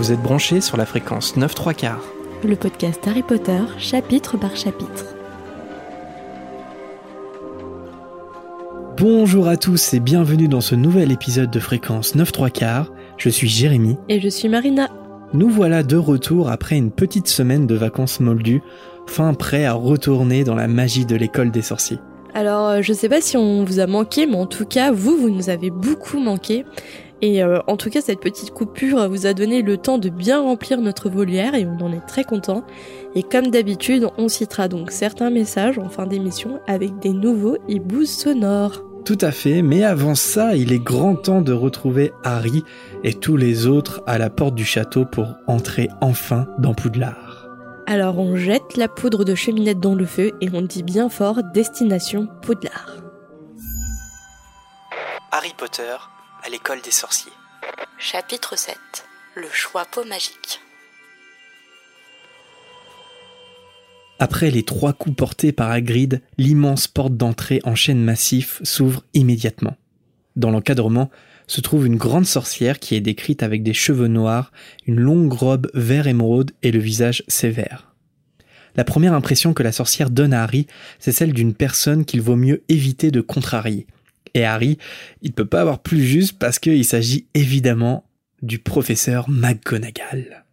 Vous êtes branchés sur la fréquence 9 3 quarts. Le podcast Harry Potter, chapitre par chapitre. Bonjour à tous et bienvenue dans ce nouvel épisode de fréquence 9 3 quarts. Je suis Jérémy. Et je suis Marina. Nous voilà de retour après une petite semaine de vacances moldues, fin prêt à retourner dans la magie de l'école des sorciers. Alors, euh, je sais pas si on vous a manqué, mais en tout cas, vous, vous nous avez beaucoup manqué. Et euh, en tout cas, cette petite coupure vous a donné le temps de bien remplir notre volière et on en est très content. Et comme d'habitude, on citera donc certains messages en fin d'émission avec des nouveaux hiboux sonores. Tout à fait, mais avant ça, il est grand temps de retrouver Harry et tous les autres à la porte du château pour entrer enfin dans Poudlard. Alors on jette la poudre de cheminette dans le feu et on dit bien fort destination Poudlard. Harry Potter à l'école des sorciers. Chapitre 7 Le choix-peau magique. Après les trois coups portés par Hagrid, l'immense porte d'entrée en chêne massif s'ouvre immédiatement. Dans l'encadrement se trouve une grande sorcière qui est décrite avec des cheveux noirs, une longue robe vert émeraude et le visage sévère. La première impression que la sorcière donne à Harry, c'est celle d'une personne qu'il vaut mieux éviter de contrarier. Et Harry, il peut pas avoir plus juste parce qu'il s'agit évidemment du professeur McGonagall.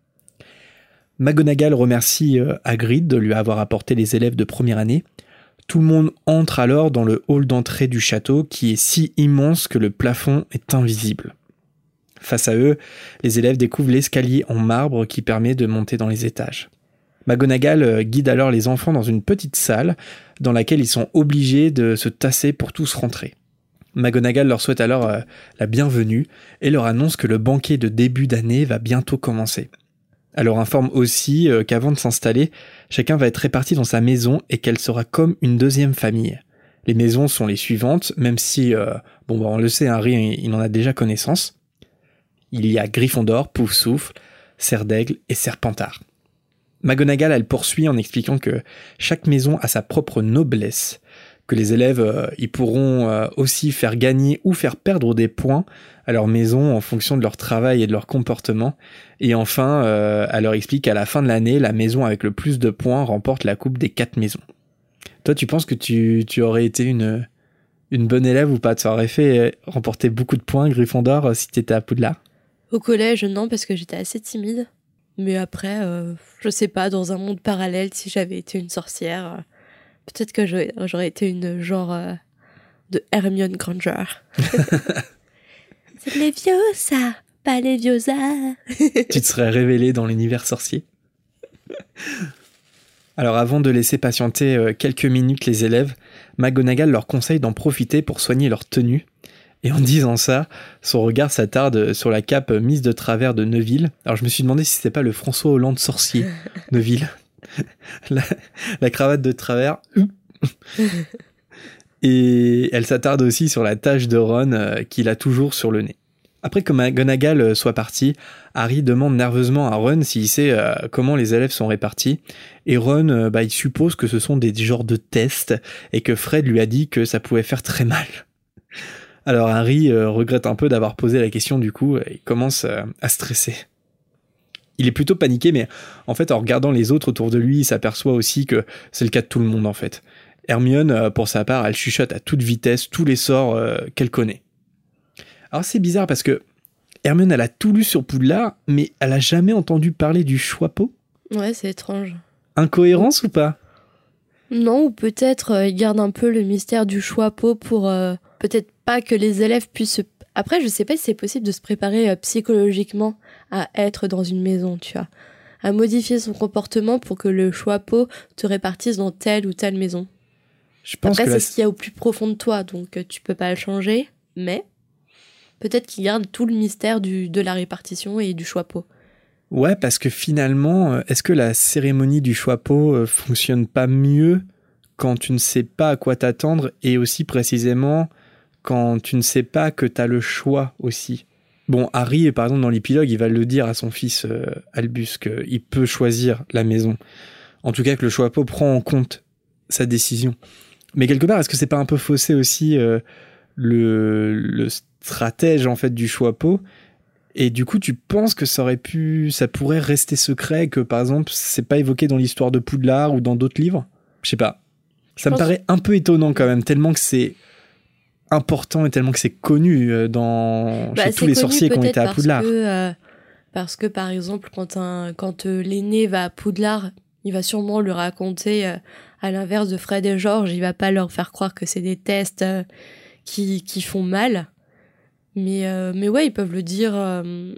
McGonagall remercie euh, Hagrid de lui avoir apporté les élèves de première année. Tout le monde entre alors dans le hall d'entrée du château qui est si immense que le plafond est invisible. Face à eux, les élèves découvrent l'escalier en marbre qui permet de monter dans les étages. McGonagall euh, guide alors les enfants dans une petite salle dans laquelle ils sont obligés de se tasser pour tous rentrer. McGonagall leur souhaite alors euh, la bienvenue et leur annonce que le banquet de début d'année va bientôt commencer. Elle leur informe aussi euh, qu'avant de s'installer, chacun va être réparti dans sa maison et qu'elle sera comme une deuxième famille. Les maisons sont les suivantes, même si, euh, bon, bah, on le sait, Harry, il en a déjà connaissance. Il y a Gryffondor, Poufsouffle, Serdaigle et Serpentard. McGonagall, elle poursuit en expliquant que chaque maison a sa propre noblesse, que les élèves euh, ils pourront euh, aussi faire gagner ou faire perdre des points à leur maison en fonction de leur travail et de leur comportement. Et enfin, euh, elle leur explique qu'à la fin de l'année, la maison avec le plus de points remporte la coupe des quatre maisons. Toi, tu penses que tu, tu aurais été une, une bonne élève ou pas? Tu aurais fait remporter beaucoup de points, Gryffondor, si tu étais à Poudlard? Au collège, non, parce que j'étais assez timide. Mais après, je sais pas, dans un monde parallèle, si j'avais été une sorcière, Peut-être que j'aurais été une genre euh, de Hermione Granger. C'est les vieux, ça, pas les vieux tu te serais révélé dans l'univers sorcier. Alors avant de laisser patienter euh, quelques minutes les élèves, McGonagall leur conseille d'en profiter pour soigner leur tenue. Et en disant ça, son regard s'attarde sur la cape mise de travers de Neville. Alors je me suis demandé si c'était pas le François Hollande sorcier, Neville. la, cravate de travers. Et elle s'attarde aussi sur la tache de Ron euh, qu'il a toujours sur le nez. Après que McGonagall euh, soit parti, Harry demande nerveusement à Ron s'il sait euh, comment les élèves sont répartis. Et Ron, bah, suppose que ce sont des genres de tests et que Fred lui a dit que ça pouvait faire très mal. Alors Harry regrette un peu d'avoir posé la question du coup et commence à stresser il est plutôt paniqué, mais en fait, en regardant les autres autour de lui, il s'aperçoit aussi que c'est le cas de tout le monde, en fait. Hermione, euh, pour sa part, elle chuchote à toute vitesse tous les sorts euh, qu'elle connaît. Alors c'est bizarre parce que Hermione, elle a tout lu sur Poudlard, mais elle a jamais entendu parler du choix-peau. Ouais, c'est étrange. Incohérence ou pas? Non, ou peut-être euh, il garde un peu le mystère du choix-peau pour peut-être pas que les élèves puissent après, je sais pas si c'est possible de se préparer psychologiquement à être dans une maison, tu vois. À modifier son comportement pour que le choix peau te répartisse dans telle ou telle maison. Je pense Après, c'est ce qu'il y a au plus profond de toi, donc euh, tu peux pas le changer, mais peut-être qu'il garde tout le mystère du, de la répartition et du choix peau. Ouais, parce que finalement, euh, est-ce que la cérémonie du choix peau fonctionne pas mieux quand tu ne sais pas à quoi t'attendre et aussi précisément quand tu ne sais pas que tu as le choix aussi? Bon, Harry, par exemple, dans l'épilogue, il va le dire à son fils euh, Albus qu'il peut choisir la maison. En tout cas, que le choix prend en compte sa décision. Mais quelque part, est-ce que c'est pas un peu faussé aussi euh, le, le, stratège en fait du choix pot Et du coup, tu penses que ça aurait pu, ça pourrait rester secret, que par exemple, c'est pas évoqué dans l'histoire de Poudlard ou dans d'autres livres? Je sais pas. Ça me paraît un peu étonnant quand même, tellement que c'est important et tellement que c'est connu euh, dans Bah, chez c'est tous les sorciers qui ont été à Poudlard. Que, euh, parce que par exemple, quand, un, quand euh, l'aîné va à Poudlard, il va sûrement le raconter euh, à l'inverse de Fred et George. Il va pas leur faire croire que c'est des tests qui, qui font mal. Mais, mais ouais, ils peuvent le dire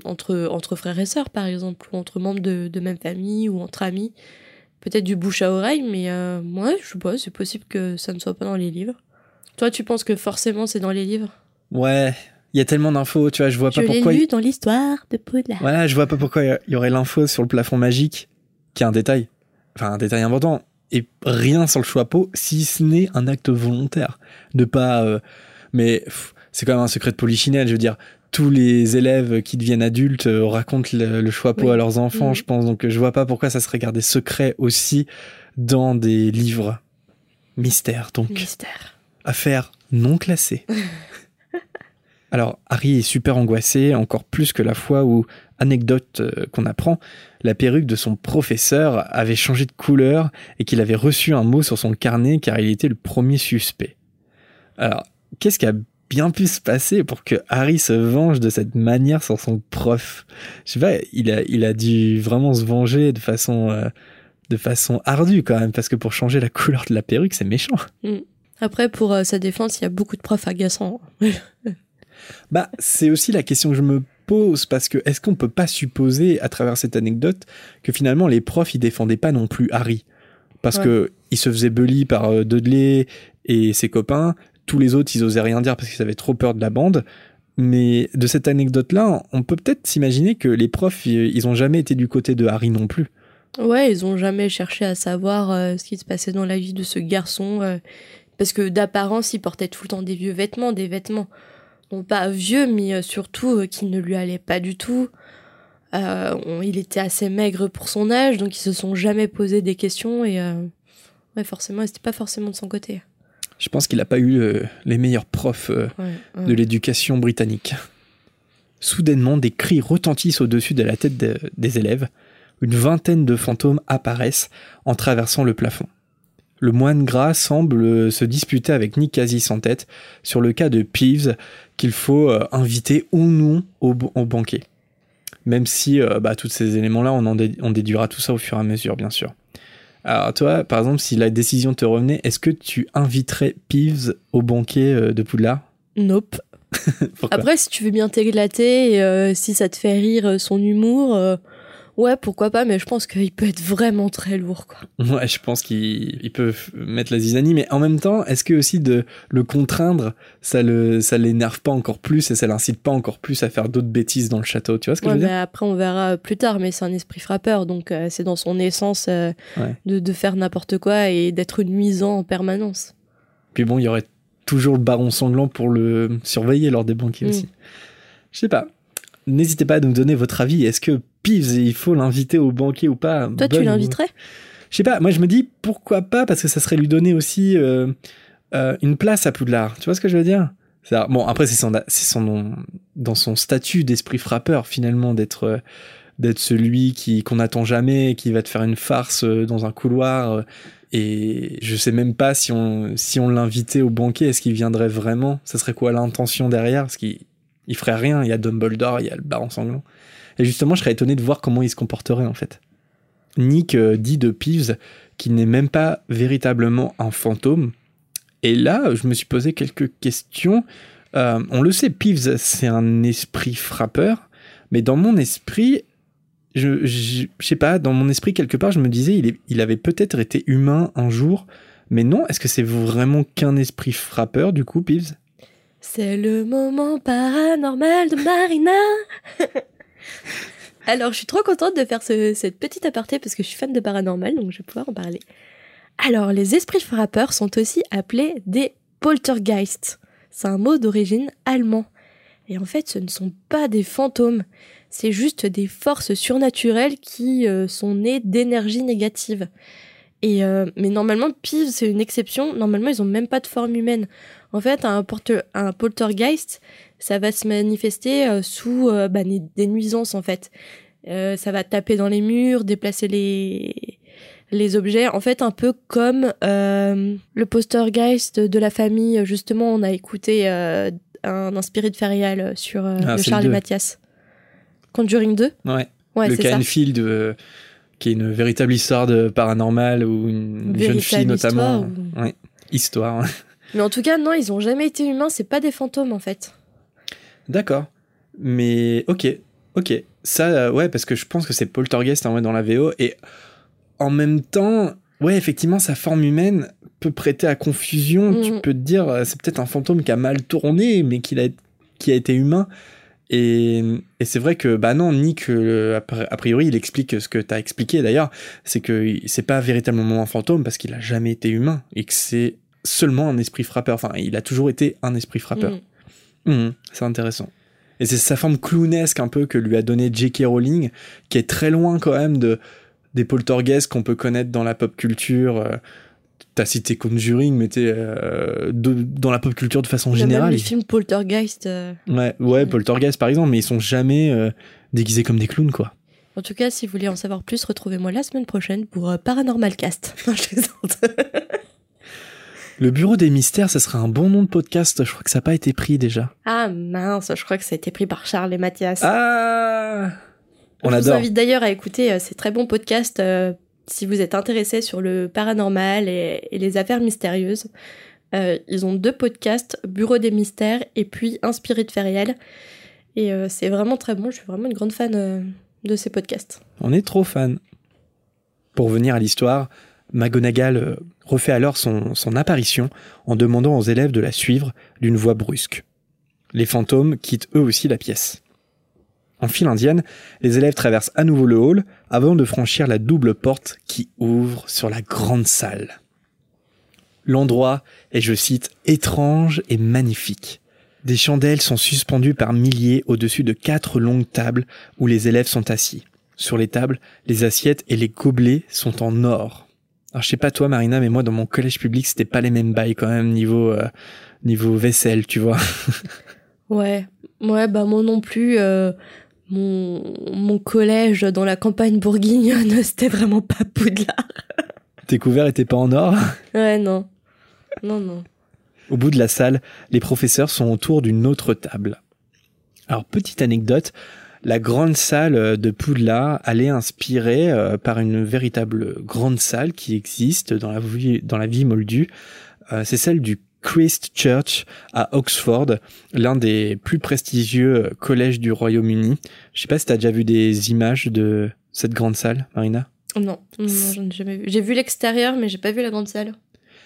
entre, entre frères et sœurs, par exemple, ou entre membres de, de même famille, ou entre amis. Peut-être du bouche à oreille, mais ouais, je sais pas, c'est possible que ça ne soit pas dans les livres. Toi, tu penses que forcément c'est dans les livres Ouais, il y a tellement d'infos, tu vois, je vois Je pas l'ai pourquoi. lu dans l'histoire de Poudlard. Voilà, je vois pas pourquoi il y aurait l'info sur le plafond magique, qui est un détail, enfin un détail important, et rien sur le choix pot, si ce n'est un acte volontaire, de pas. euh, mais c'est quand même un secret de polichinelle, je veux dire. Tous les élèves qui deviennent adultes euh, racontent le, le choix pot Oui. à leurs enfants, Mhm. je pense. Donc je vois pas pourquoi ça serait gardé secret aussi dans des livres mystères. Donc Mystère. Affaire non classée. Alors, Harry est super angoissé, encore plus que la fois où, anecdote euh, qu'on apprend, la perruque de son professeur avait changé de couleur et qu'il avait reçu un mot sur son carnet car il était le premier suspect. Alors, qu'est-ce qui a bien pu se passer pour que Harry se venge de cette manière sur son prof? Je sais pas, il a, il a dû vraiment se venger de façon, euh, de façon ardue quand même, parce que pour changer la couleur de la perruque, c'est méchant. Après, pour euh, sa défense, il y a beaucoup de profs agaçants. Bah, c'est aussi la question que je me pose parce que est-ce qu'on peut pas supposer à travers cette anecdote que finalement les profs ils défendaient pas non plus Harry? Parce Ouais. que il se faisait bully par euh, Dudley et ses copains, tous les autres ils osaient rien dire parce qu'ils avaient trop peur de la bande. Mais de cette anecdote là, on peut peut-être s'imaginer que les profs ils ils ont jamais été du côté de Harry non plus. Ouais, ils ont jamais cherché à savoir euh, ce qui se passait dans la vie de ce garçon. euh, parce que d'apparence, il portait tout le temps des vieux vêtements, des vêtements. Non pas vieux, mais euh, surtout euh, qui ne lui allaient pas du tout. Euh, on- il était assez maigre pour son âge, donc ils se sont jamais posé des questions. Et euh, ouais, forcément, c'était pas forcément de son côté. Je pense qu'il a pas eu euh, les meilleurs profs Ouais, ouais. de l'éducation britannique. Soudainement, des cris retentissent au-dessus de la tête de- des élèves. Une vingtaine de fantômes apparaissent en traversant le plafond. Le moine gras semble se disputer avec Nick sans tête sur le cas de Peeves qu'il faut euh, inviter ou non au, banquet. Même si euh, bah, tous ces éléments-là, on, en dé- on déduira tout ça au fur et à mesure, bien sûr. Alors toi, par exemple, si la décision te revenait, est-ce que tu inviterais Peeves au banquet euh, de Poudlard? Nope. Après, si tu veux bien t'éclater, et, euh, si ça te fait rire euh, son humour, euh, ouais, pourquoi pas, mais je pense qu'il peut être vraiment très lourd, quoi. Ouais, je pense qu'il il peut mettre la zizanie, mais en même temps, est-ce que aussi de le contraindre, ça le, ça l'énerve pas encore plus et ça l'incite pas encore plus à faire d'autres bêtises dans le château Tu vois ce que Ouais, je veux mais dire après, on verra plus tard, mais c'est un esprit frappeur, donc euh, c'est dans son essence euh, Ouais. de, de faire n'importe quoi et d'être nuisant en permanence. Puis bon, il y aurait toujours le baron sanglant pour le surveiller lors des banquets Mm. aussi. Je sais pas. N'hésitez pas à nous donner votre avis. Est-ce que Peeves, il faut l'inviter au banquet ou pas? Toi, tu Bonne l'inviterais? Je sais pas, moi je me dis pourquoi pas? Parce que ça serait lui donner aussi euh, euh, une place à Poudlard. Tu vois ce que je veux dire? Bon, après c'est son, son dans son statut d'esprit frappeur finalement d'être euh, d'être celui qui qu'on n'attend jamais, qui va te faire une farce dans un couloir. et je sais même pas si on si on l'invitait au banquet, est-ce qu'il viendrait vraiment? Ça serait quoi l'intention derrière? Parce qu'il il ferait rien. Il y a Dumbledore, il y a le baron sanglant. Et justement, je serais étonné de voir comment il se comporterait en fait. Nick euh, dit de Peeves qu'il n'est même pas véritablement un fantôme. Et là, je me suis posé quelques questions. Euh, on le sait, Peeves, c'est un esprit frappeur, mais dans mon esprit, je, je, sais pas, dans mon esprit, quelque part, je me disais, il, il avait peut-être été humain un jour, mais non, est-ce que c'est vraiment qu'un esprit frappeur, du coup, Peeves? C'est le moment paranormal de Marina Alors, je suis trop contente de faire ce- cette petite aparté parce que je suis fan de paranormal, donc je vais pouvoir en parler. Alors, les esprits frappeurs sont aussi appelés des poltergeists. C'est un mot d'origine allemand. Et en fait, ce ne sont pas des fantômes. C'est juste des forces surnaturelles qui euh, sont nées d'énergie négative. Et euh, mais normalement, Peeves, c'est une exception. Normalement, ils ont même pas de forme humaine. En fait, un, porte- un poltergeist, ça va se manifester euh, sous euh, bah, des, nuisances en fait. Euh, ça va taper dans les murs, déplacer les les objets, en fait un peu comme euh, le postergeist de la famille. Justement, on a écouté euh, un inspiré de Ferial sur euh, Ah, le Charles et. Mathias. Conjuring 2 Ouais. Ouais, le. Canfield, qui est une véritable histoire de paranormal où une jeune fille notamment. histoire ou- Ouais. Histoire. Mais en tout cas, non, ils ont jamais été humains, c'est pas des fantômes en fait. D'accord. Mais ok, ok. Ça, euh, ouais, parce que je pense que c'est Poltergeist en vrai dans la VO. Et en même temps, ouais, effectivement, sa forme humaine peut prêter à confusion. Mhm. Tu peux te dire, euh, c'est peut-être un fantôme qui a mal tourné, mais a, qui a été humain. Et, et c'est vrai que, bah non, Nick, euh, a pri- a priori, il explique ce que tu as expliqué d'ailleurs, c'est que c'est pas véritablement un fantôme parce qu'il a jamais été humain et que c'est seulement un esprit frappeur. Enfin, il a toujours été un esprit frappeur. Mhm. Mhm, c'est intéressant. Et c'est sa forme clownesque un peu que lui a donné J.K. Rowling, qui est très loin quand même de, des poltergeists qu'on peut connaître dans la pop culture. euh, T'as cité Conjuring, mais t'es, euh, dans la pop culture de façon même générale. les films Poltergeist. euh. Ouais, ouais, Poltergeist par exemple, mais ils sont jamais euh, déguisés comme des clowns, quoi. En tout cas, si vous voulez en savoir plus, retrouvez-moi la semaine prochaine pour Paranormal Cast. Non, je. Le Bureau des Mystères, ça serait un bon nom de podcast. Je crois que ça n'a pas été pris déjà. ah mince, je crois que ça a été pris par Charles et Mathias. Ah On je vous adore. invite d'ailleurs à écouter euh, ces très bons podcasts euh, si vous êtes intéressé sur le paranormal et, et les affaires mystérieuses. Euh, ils ont deux podcasts, Bureau des mystères et puis Inspiré de Ferial. Et euh, c'est vraiment très bon, je suis vraiment une grande fan de ces podcasts. On est trop fan. Pour venir à l'histoire, McGonagall euh, refait alors son, son apparition en demandant aux élèves de la suivre d'une voix brusque. Les fantômes quittent eux aussi la pièce. En file indienne, les élèves traversent à nouveau le hall avant de franchir la double porte qui ouvre sur la grande salle. L'endroit est, je cite, étrange et magnifique. Des chandelles sont suspendues par milliers au-dessus de quatre longues tables où les élèves sont assis. Sur les tables, les assiettes et les gobelets sont en or. Alors je sais pas toi Marina, mais moi dans mon collège public c'était pas les mêmes bails quand même niveau euh, niveau vaisselle, tu vois. Ouais, ouais, bah moi non plus. euh, mon, mon collège dans la campagne bourguignonne, c'était vraiment pas Poudlard. Tes couverts étaient pas en or? Ouais, non. Non, non. Au bout de la salle, les professeurs sont autour d'une autre table. Alors petite anecdote, la grande salle de Poudlard elle est inspirée euh, par une véritable grande salle qui existe dans la vie, dans la vie moldue. Euh, c'est celle du Christ Church à Oxford, l'un des plus prestigieux euh, collèges du Royaume-Uni. Je sais pas si t'as déjà vu des images de cette grande salle, Marina? Non, non, j'en ai jamais vu. J'ai vu l'extérieur, mais j'ai pas vu la grande salle.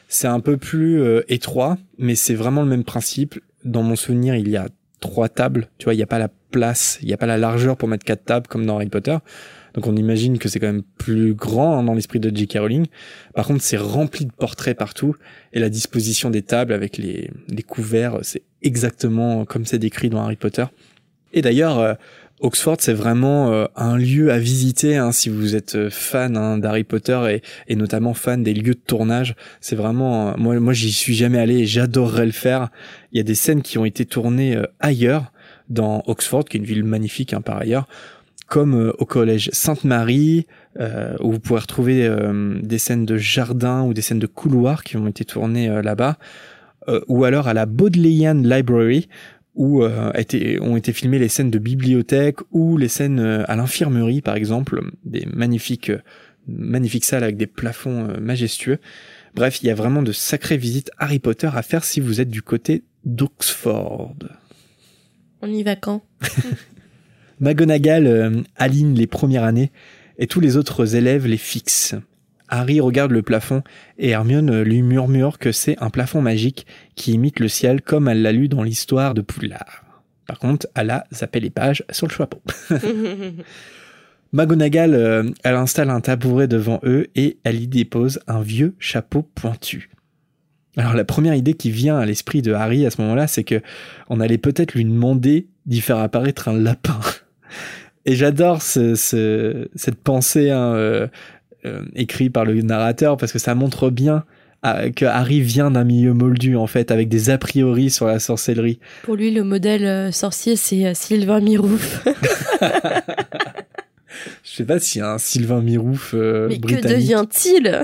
C'est un peu plus euh, étroit, mais c'est vraiment le même principe. Dans mon souvenir, il y a trois tables. Tu vois, il n'y a pas la place, il n'y a pas la largeur pour mettre quatre tables comme dans Harry Potter. Donc on imagine que c'est quand même plus grand hein, dans l'esprit de J.K. Rowling. Par contre, c'est rempli de portraits partout et la disposition des tables avec les, les couverts, c'est exactement comme c'est décrit dans Harry Potter. Et d'ailleurs, euh, Oxford, c'est vraiment euh, un lieu à visiter hein, si vous êtes euh, fan hein, d'Harry Potter et, et notamment fan des lieux de tournage. C'est vraiment, euh, moi, moi, j'y suis jamais allé et j'adorerais le faire. Il y a des scènes qui ont été tournées euh, ailleurs, dans Oxford, qui est une ville magnifique hein, par ailleurs, comme euh, au collège Sainte-Marie, euh, où vous pourrez retrouver des scènes de jardin ou des scènes de couloirs qui ont été tournées là-bas, ou alors à la Bodleian Library, où ont été filmées les scènes de bibliothèque ou les scènes à l'infirmerie, par exemple, des magnifiques, magnifiques salles avec des plafonds majestueux. Bref, il y a vraiment de sacrées visites Harry Potter à faire si vous êtes du côté d'Oxford. On y va quand? McGonagall euh, aligne les premières années et tous les autres élèves les fixent. Harry regarde le plafond et Hermione lui murmure que c'est un plafond magique qui imite le ciel comme elle l'a lu dans l'histoire de Poudlard. Par contre, elle a zappé les pages sur le chapeau. McGonagall, euh, elle installe un tabouret devant eux et elle y dépose un vieux chapeau pointu. Alors la première idée qui vient à l'esprit de Harry à ce moment-là, c'est que on allait peut-être lui demander d'y faire apparaître un lapin. Et j'adore ce, ce- cette pensée hein, euh, euh, écrite par le narrateur parce que ça montre bien ah, que Harry vient d'un milieu moldu en fait, avec des a priori sur la sorcellerie. Pour lui, le modèle euh, sorcier, c'est euh, Sylvain Mirouf. Je sais pas s'il y a un Sylvain Mirouf euh, Mais que devient-il?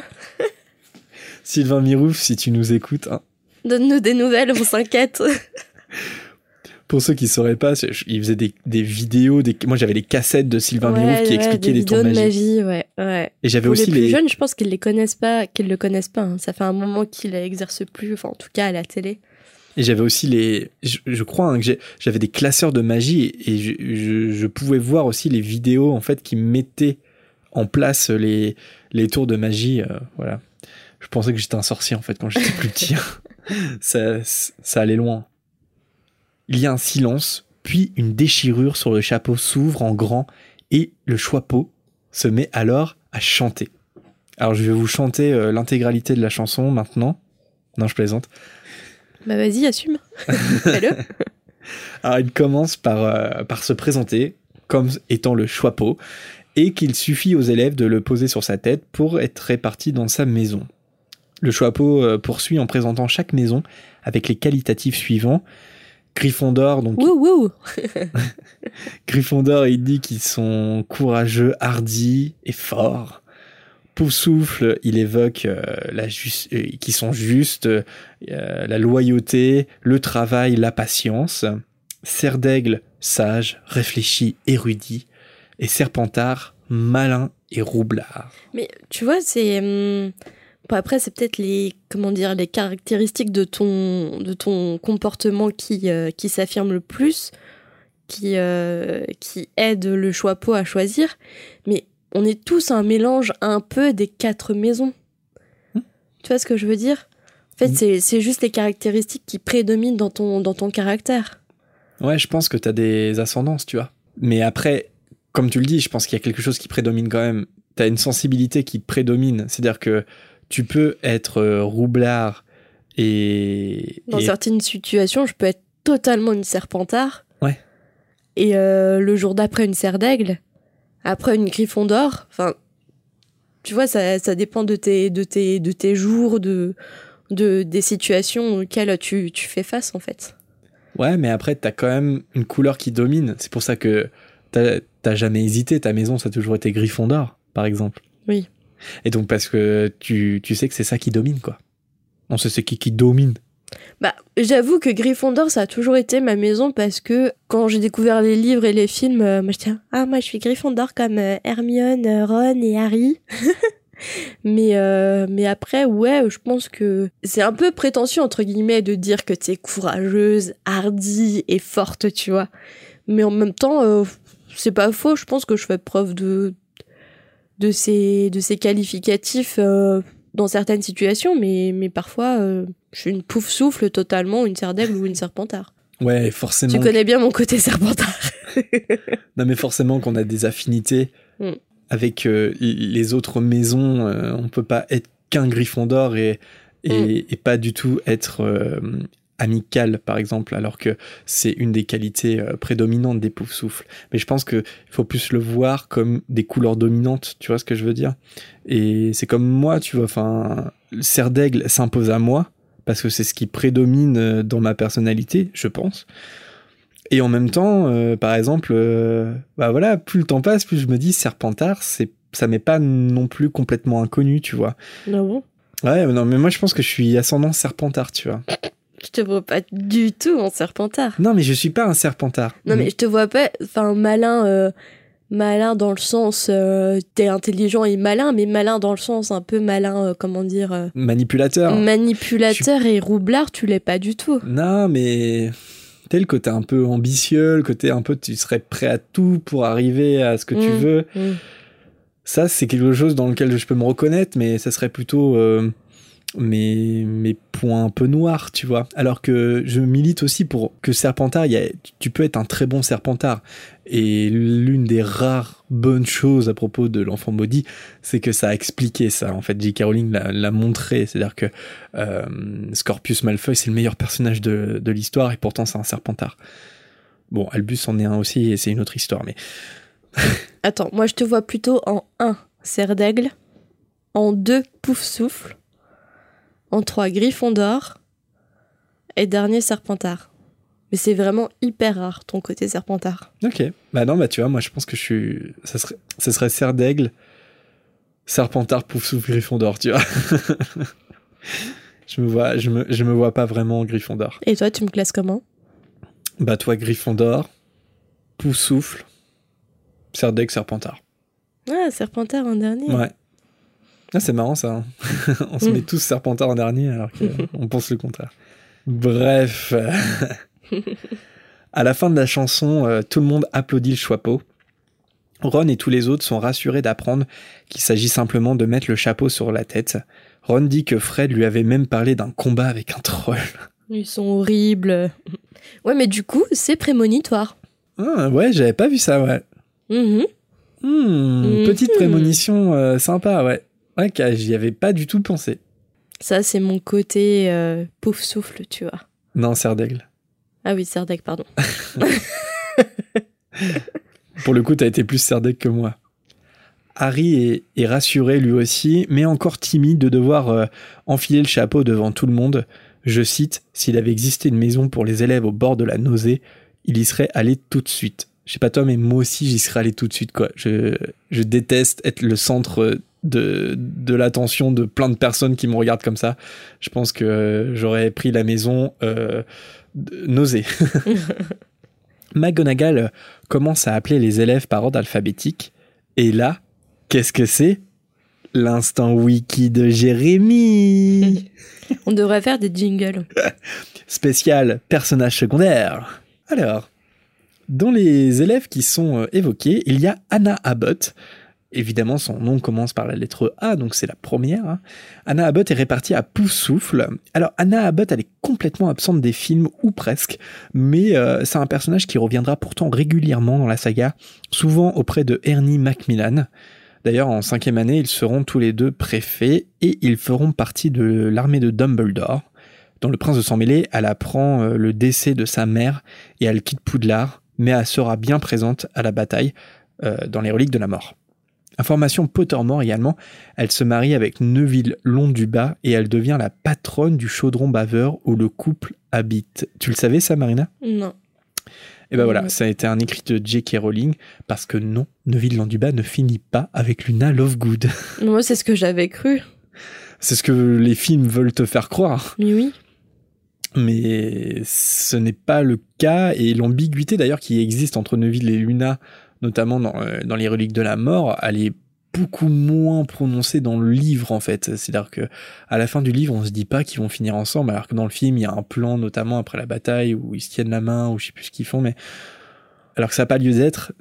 Sylvain Mirouf, si tu nous écoutes. hein. Donne-nous des nouvelles, on s'inquiète. Pour ceux qui sauraient pas, il faisait des, des vidéos. Des... Moi, j'avais les cassettes de Sylvain Mirouf qui expliquaient des les tours de magie, ouais, ouais. Et j'avais aussi les plus les. jeunes, je pense qu'ils les connaissent pas, qu'ils le connaissent pas. hein. Ça fait un moment qu'il exerce plus, enfin en tout cas à la télé. Et j'avais aussi les. Je, je crois hein, que j'avais des classeurs de magie et je, je- je pouvais voir aussi les vidéos en fait qui mettaient en place les, les tours de magie. euh, voilà. Je pensais que j'étais un sorcier en fait quand j'étais plus petit. ça, ça allait loin. Il y a un silence, puis une déchirure sur le chapeau s'ouvre en grand et le choixpeau se met alors à chanter. Alors je vais vous chanter euh, l'intégralité de la chanson maintenant. Non, je plaisante. Bah vas-y, assume. Fais-le. Alors, il commence par, euh, par se présenter comme étant le choixpeau et qu'il suffit aux élèves de le poser sur sa tête pour être réparti dans sa maison. Le choixpeau euh, poursuit en présentant chaque maison avec les qualitatifs suivants. Gryffondor, donc Wouh wouh. Gryffondor, il dit qu'ils sont courageux, hardis et forts. Poufsouffle, il évoque euh, la euh, qu'ils sont justes, euh, la loyauté, le travail, la patience. Serre d'aigle, sage, réfléchi, érudit. Et Serpentard, malin et roublard. Mais tu vois, c'est hum, bon, après c'est peut-être les comment dire les caractéristiques de ton de ton comportement qui euh, qui s'affirment le plus, qui euh, qui aident le choixpeau à choisir. Mais on est tous un mélange un peu des quatre maisons. Hmm. Tu vois ce que je veux dire? En fait, Hmm. c'est juste les caractéristiques qui prédominent dans ton dans ton caractère. Ouais, je pense que t'as des ascendances, tu vois. Mais après, comme tu le dis, je pense qu'il y a quelque chose qui prédomine quand même. T'as une sensibilité qui prédomine. C'est-à-dire que tu peux être euh, roublard et. Dans et- certaines situations, je peux être totalement une serpentard. Ouais. Et euh, le jour d'après, une serre d'aigle. Après, une griffon d'or. Enfin, tu vois, ça, ça dépend de tes, de tes, de tes jours, de, de, des situations auxquelles tu, tu fais face, en fait. Ouais, mais après, t'as quand même une couleur qui domine. C'est pour ça que t'as jamais hésité. Ta maison, ça a toujours été Gryffondor, par exemple. Oui. Et donc, parce que tu, tu sais que c'est ça qui domine, quoi. On sait c'est qui qui domine. Bah, j'avoue que Gryffondor, ça a toujours été ma maison parce que quand j'ai découvert les livres et les films, euh, moi tiens, ah moi je suis Gryffondor comme euh, Hermione, euh, Ron et Harry. mais euh, mais après ouais, je pense que c'est un peu prétentieux entre guillemets de dire que t'es courageuse, hardie et forte, tu vois. Mais en même temps, c'est pas faux. Je pense que je fais preuve de de ces de ces qualificatifs euh, dans certaines situations, mais mais parfois euh, je suis une pouf souffle totalement, une serre d'aigle ou une serpentard. Ouais, forcément. Tu connais bien mon côté serpentard. Non, mais forcément qu'on a des affinités Mm. avec euh, les autres maisons. on peut pas être qu'un Gryffondor et, et, et pas du tout être amical, par exemple, alors que c'est une des qualités euh, prédominantes des Poufsouffles. Mais je pense qu'il faut plus le voir comme des couleurs dominantes, tu vois ce que je veux dire? Et c'est comme moi, tu vois, enfin, le cerf d'aigle s'impose à moi, parce que c'est ce qui prédomine euh, dans ma personnalité, je pense. Et en même temps, euh, par exemple, euh, bah voilà, plus le temps passe, plus je me dis Serpentard, c'est ça m'est pas non plus complètement inconnu, tu vois. Non bon? Ouais, non, mais moi je pense que je suis ascendant Serpentard, tu vois. Je te vois pas du tout en serpentard. Non, mais je suis pas un Serpentard. Non mais je te vois pas, enfin malin, euh, malin dans le sens euh, t'es intelligent et malin, mais malin dans le sens un peu malin, euh, comment dire, manipulateur. manipulateur et roublard, tu l'es pas du tout. Non, mais tel côté un peu ambitieux, le côté un peu tu serais prêt à tout pour arriver à ce que tu Mm. veux. Mm. Ça, c'est quelque chose dans lequel je peux me reconnaître, mais ça serait plutôt euh, mes, mes points un peu noirs, tu vois. Alors que je milite aussi pour que Serpentard, y a- tu peux être un très bon Serpentard. Et l'une des rares bonnes choses à propos de l'enfant maudit, c'est que ça a expliqué ça. En fait, J.K. Rowling l'a montré. C'est-à-dire que euh, Scorpius Malfoy, c'est le meilleur personnage de, de l'histoire, et pourtant c'est un Serpentard. Bon, Albus en est un aussi, et c'est une autre histoire, mais Attends, moi je te vois plutôt en 1 serre d'aigle, en 2 pouf souffle, En 3, Gryffondor. Et dernier, Serpentard. Mais c'est vraiment hyper rare ton côté Serpentard. Ok. Bah non, bah tu vois, moi je pense que je suis. Ça serait, ça serait Serre d'Aigle, Serpentard, Poufsouffle, Gryffondor, tu vois. je, me vois, je, me, je me vois pas vraiment Gryffondor. Et toi, tu me classes comment? Bah toi, Gryffondor, Poufsouffle, Serre d'Aigle, Serpentard. Ah, Serpentard en dernier. Ouais. Ah, c'est marrant ça. hein. on se met tous Serpentard en dernier alors qu'on pense le contraire. Bref. à la fin de la chanson, euh, tout le monde applaudit le chapeau. Ron et tous les autres sont rassurés d'apprendre qu'il s'agit simplement de mettre le chapeau sur la tête. Ron dit que Fred lui avait même parlé d'un combat avec un troll. Ils sont horribles. Ouais, mais du coup, c'est prémonitoire. Ah, ouais, j'avais pas vu ça, ouais. Mhm. Hmm. Petite prémonition euh, sympa, ouais. Que j'y avais pas du tout pensé. Ça, c'est mon côté euh, pouf souffle, tu vois. Non, serre d'aigle. Ah oui, Serdec, pardon. Pour le coup, t'as été plus serdec que moi. Harry est, est rassuré lui aussi, mais encore timide de devoir euh, enfiler le chapeau devant tout le monde. Je cite, S'il avait existé une maison pour les élèves au bord de la nausée, il y serait allé tout de suite. Je sais pas toi, mais moi aussi j'y serais allé tout de suite, quoi. Je, je déteste être le centre de, de l'attention de plein de personnes qui me regardent comme ça. Je pense que j'aurais pris la maison euh, nausée. McGonagall commence à appeler les élèves par ordre alphabétique. Et là, qu'est-ce que c'est? L'instant wiki de Jérémy On devrait faire des jingles. Spécial personnage secondaire. Alors, dans les élèves qui sont euh, évoqués, il y a Anna Abbott. Évidemment, son nom commence par la lettre A, donc c'est la première. hein. Anna Abbott est répartie à Poussoufle. Alors, Anna Abbott, elle est complètement absente des films, ou presque, mais euh, c'est un personnage qui reviendra pourtant régulièrement dans la saga, souvent auprès de Ernie Macmillan. D'ailleurs, en cinquième année, ils seront tous les deux préfets et ils feront partie de l'armée de Dumbledore. Dans Le Prince de Sang-Mêlé, elle apprend euh, le décès de sa mère et elle quitte Poudlard, mais elle sera bien présente à la bataille euh, dans les reliques de la mort. Information Pottermore également, elle se marie avec Neville Londubat et elle devient la patronne du chaudron baveur où le couple habite. Tu le savais ça, Marina? Non. Et ben voilà, ça a été un écrit de J.K. Rowling parce que non, Neville Londubat ne finit pas avec Luna Lovegood. Moi, c'est ce que j'avais cru. C'est ce que les films veulent te faire croire. Mais oui. mais ce n'est pas le cas et l'ambiguïté d'ailleurs qui existe entre Neville et Luna, notamment dans, euh, dans les reliques de la mort, elle est beaucoup moins prononcée dans le livre en fait. C'est-à-dire que à la fin du livre, on se dit pas qu'ils vont finir ensemble, alors que dans le film, il y a un plan notamment après la bataille où ils se tiennent la main ou je sais plus ce qu'ils font, mais alors que ça n'a pas lieu d'être.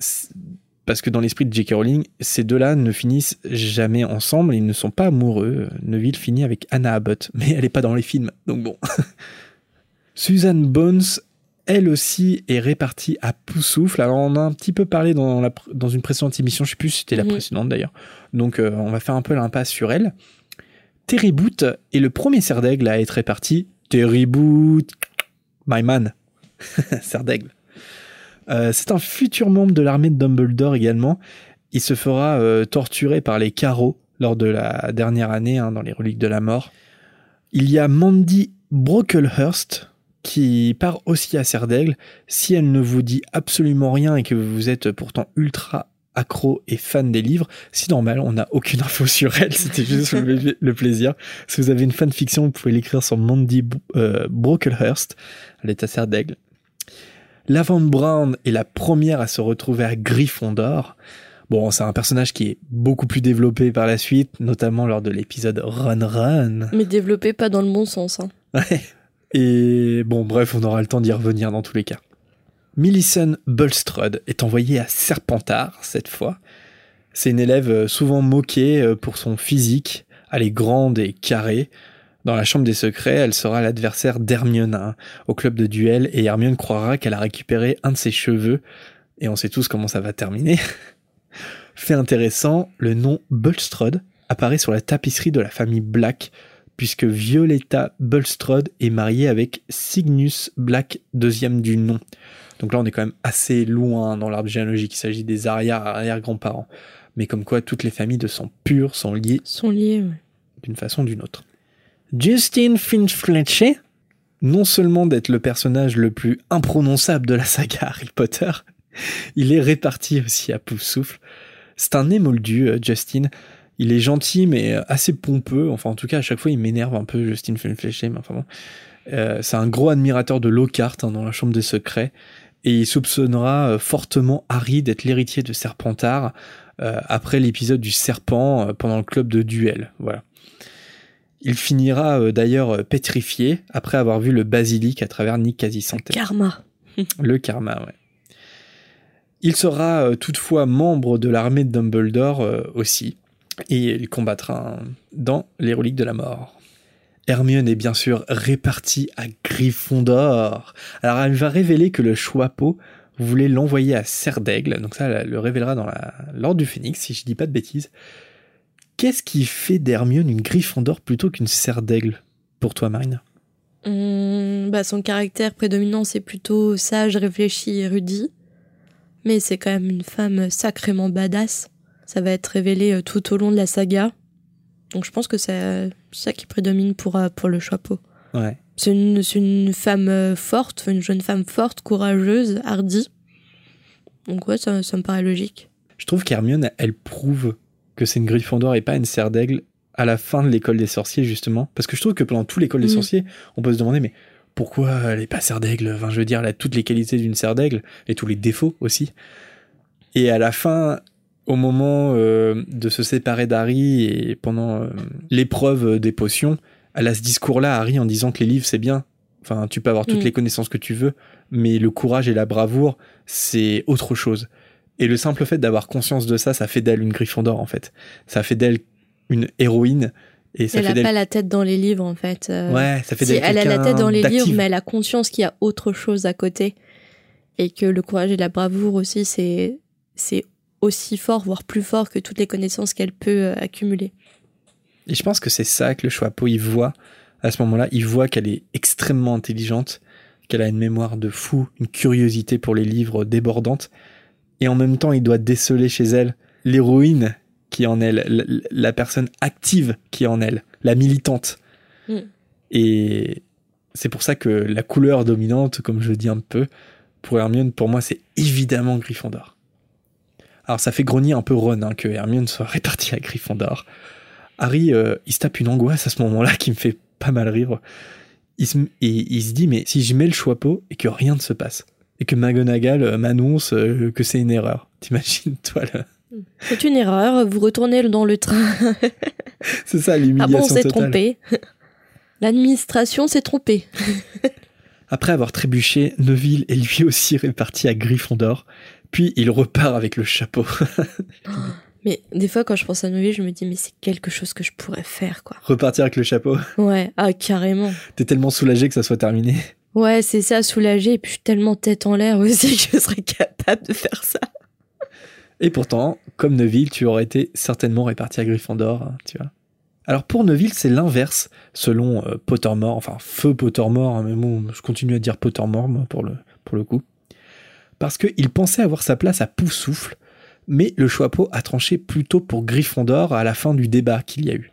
Parce que dans l'esprit de J.K. Rowling, ces deux-là ne finissent jamais ensemble, ils ne sont pas amoureux. Neville finit avec Anna Abbott, mais elle n'est pas dans les films, donc bon. Susan Bones, elle aussi, est répartie à Poussoufle. Alors, on a un petit peu parlé dans, la, dans une précédente émission, je sais plus si c'était la Mhm. précédente d'ailleurs. Donc, euh, on va faire un peu l'impasse sur elle. Terry Boot est le premier cerf d'aigle à être réparti. Terry Boot, my man. cerf d'aigle. Euh, c'est un futur membre de l'armée de Dumbledore également. Il se fera euh, torturer par les carreaux lors de la dernière année hein, dans les reliques de la mort. Il y a Mandy Brocklehurst qui part aussi à Serdaigle. Si elle ne vous dit absolument rien et que vous êtes pourtant ultra accro et fan des livres, c'est normal, on n'a aucune info sur elle, c'était juste le, plaisir. Si vous avez une fanfiction, vous pouvez l'écrire sur Mandy euh, Brocklehurst. Elle est à Serdaigle. Lavande Brown est la première à se retrouver à Gryffondor. Bon, c'est un personnage qui est beaucoup plus développé par la suite, notamment lors de l'épisode Run Run. Mais développé pas dans le bon sens. Hein. Ouais. Et bon, bref, on aura le temps d'y revenir dans tous les cas. Millicent Bulstrode est envoyée à Serpentard cette fois. C'est une élève euh, souvent moquée euh, pour son physique. Elle est grande et carrée. Dans la chambre des secrets, elle sera l'adversaire d'Hermione hein, au club de duel et Hermione croira qu'elle a récupéré un de ses cheveux. Et on sait tous comment ça va terminer. Fait intéressant, le nom Bulstrode apparaît sur la tapisserie de la famille Black puisque Violetta Bulstrode est mariée avec Cygnus Black, deuxième du nom. Donc là, on est quand même assez loin dans l'arbre généalogique. Il s'agit des arrière-arrière-grands-parents. Mais comme quoi, toutes les familles de sang pur sont liées Sont liés. ouais. d'une façon ou d'une autre. Justin Finch-Fletcher, non seulement d'être le personnage le plus imprononçable de la saga Harry Potter, il est réparti aussi à pouf souffle. C'est un émoldu, euh, Justin. Il est gentil, mais assez pompeux. Enfin, en tout cas, à chaque fois, il m'énerve un peu, Justin. Mais enfin bon. Euh, c'est un gros admirateur de Lockhart hein, dans la Chambre des Secrets. Et il soupçonnera euh, fortement Harry d'être l'héritier de Serpentard euh, après l'épisode du serpent pendant le club de duel. Voilà. Il finira d'ailleurs pétrifié après avoir vu le basilic à travers Nick quasi Karma. le karma, ouais. Il sera toutefois membre de l'armée de Dumbledore aussi, et il combattra dans les reliques de la mort. Hermione est bien sûr répartie à Gryffondor. Alors elle va révéler que le Choixpeau voulait l'envoyer à Serdaigle, donc ça elle le révélera dans l'ordre du Phénix, si je dis pas de bêtises. Qu'est-ce qui fait d'Hermione une Gryffondor plutôt qu'une Serdaigle pour toi, Marina hum, bah Son caractère prédominant, c'est plutôt sage, réfléchi, érudit. Mais c'est quand même une femme sacrément badass. Ça va être révélé euh, tout au long de la saga. Donc je pense que c'est ça qui prédomine pour, euh, pour le chapeau. Ouais. C'est une, une, femme euh, forte, une jeune femme forte, courageuse, hardie. Donc ouais, ça, ça me paraît logique. Je trouve qu'Hermione, elle prouve que c'est une Gryffondor et pas une serre d'aigle à la fin de l'école des sorciers, justement. Parce que je trouve que pendant toute l'école des mm. sorciers, on peut se demander, mais pourquoi elle est pas serre d'aigle? Enfin, je veux dire, elle a toutes les qualités d'une serre d'aigle et tous les défauts aussi. Et à la fin, au moment euh, de se séparer d'Harry et pendant euh, l'épreuve des potions, elle a ce discours-là Harry en disant que les livres c'est bien. Enfin, tu peux avoir toutes mm. les connaissances que tu veux, mais le courage et la bravoure, c'est autre chose. Et le simple fait d'avoir conscience de ça, ça fait d'elle une Gryffondor en fait. Ça fait d'elle une héroïne. Et ça elle n'a pas la tête dans les livres en fait. Euh, ouais, ça fait si Elle a la tête dans les livres, mais elle a conscience qu'il y a autre chose à côté. Et que le courage et la bravoure aussi, c'est c'est aussi fort, voire plus fort que toutes les connaissances qu'elle peut euh, accumuler. Et je pense que c'est ça que le Choixpeau, il voit à ce moment-là, il voit qu'elle est extrêmement intelligente, qu'elle a une mémoire de fou, une curiosité pour les livres débordante, et en même temps, il doit déceler chez elle l'héroïne qui est en elle, la, personne active qui est en elle, la militante. Mm. Et c'est pour ça que la couleur dominante, comme je le dis un peu, pour Hermione, pour moi, c'est évidemment Gryffondor. Alors ça fait grogner un peu Ron hein, que Hermione soit répartie à Gryffondor. Harry, euh, il se tape une angoisse à ce moment-là qui me fait pas mal rire. Il se, et il se dit, mais si je mets le chapeau et que rien ne se passe, et que McGonagall euh, m'annonce euh, que c'est une erreur, t'imagines, toi, là C'est une erreur, vous retournez dans le train. c'est ça, l'humiliation Ah bon, on s'est trompé. L'administration s'est trompée. Après avoir trébuché, Neville est lui aussi réparti à Gryffondor, puis il repart avec le chapeau. mais des fois, quand je pense à Noé, je me dis, mais c'est quelque chose que je pourrais faire, quoi. Repartir avec le chapeau Ouais, ah, carrément. T'es tellement soulagé que ça soit terminé Ouais, c'est ça, soulagé, et puis je suis tellement tête en l'air aussi que je serais capable de faire ça. Et pourtant, comme Neville, tu aurais été certainement réparti à Gryffondor, tu vois. Alors pour Neville, c'est l'inverse, selon euh, Pottermore, enfin Feu Pottermore, hein, mais bon, je continue à dire Pottermore, moi, pour le, pour le coup parce qu'il pensait avoir sa place à Poufsouffle, mais le Choixpeau a tranché plutôt pour Gryffondor à la fin du débat qu'il y a eu.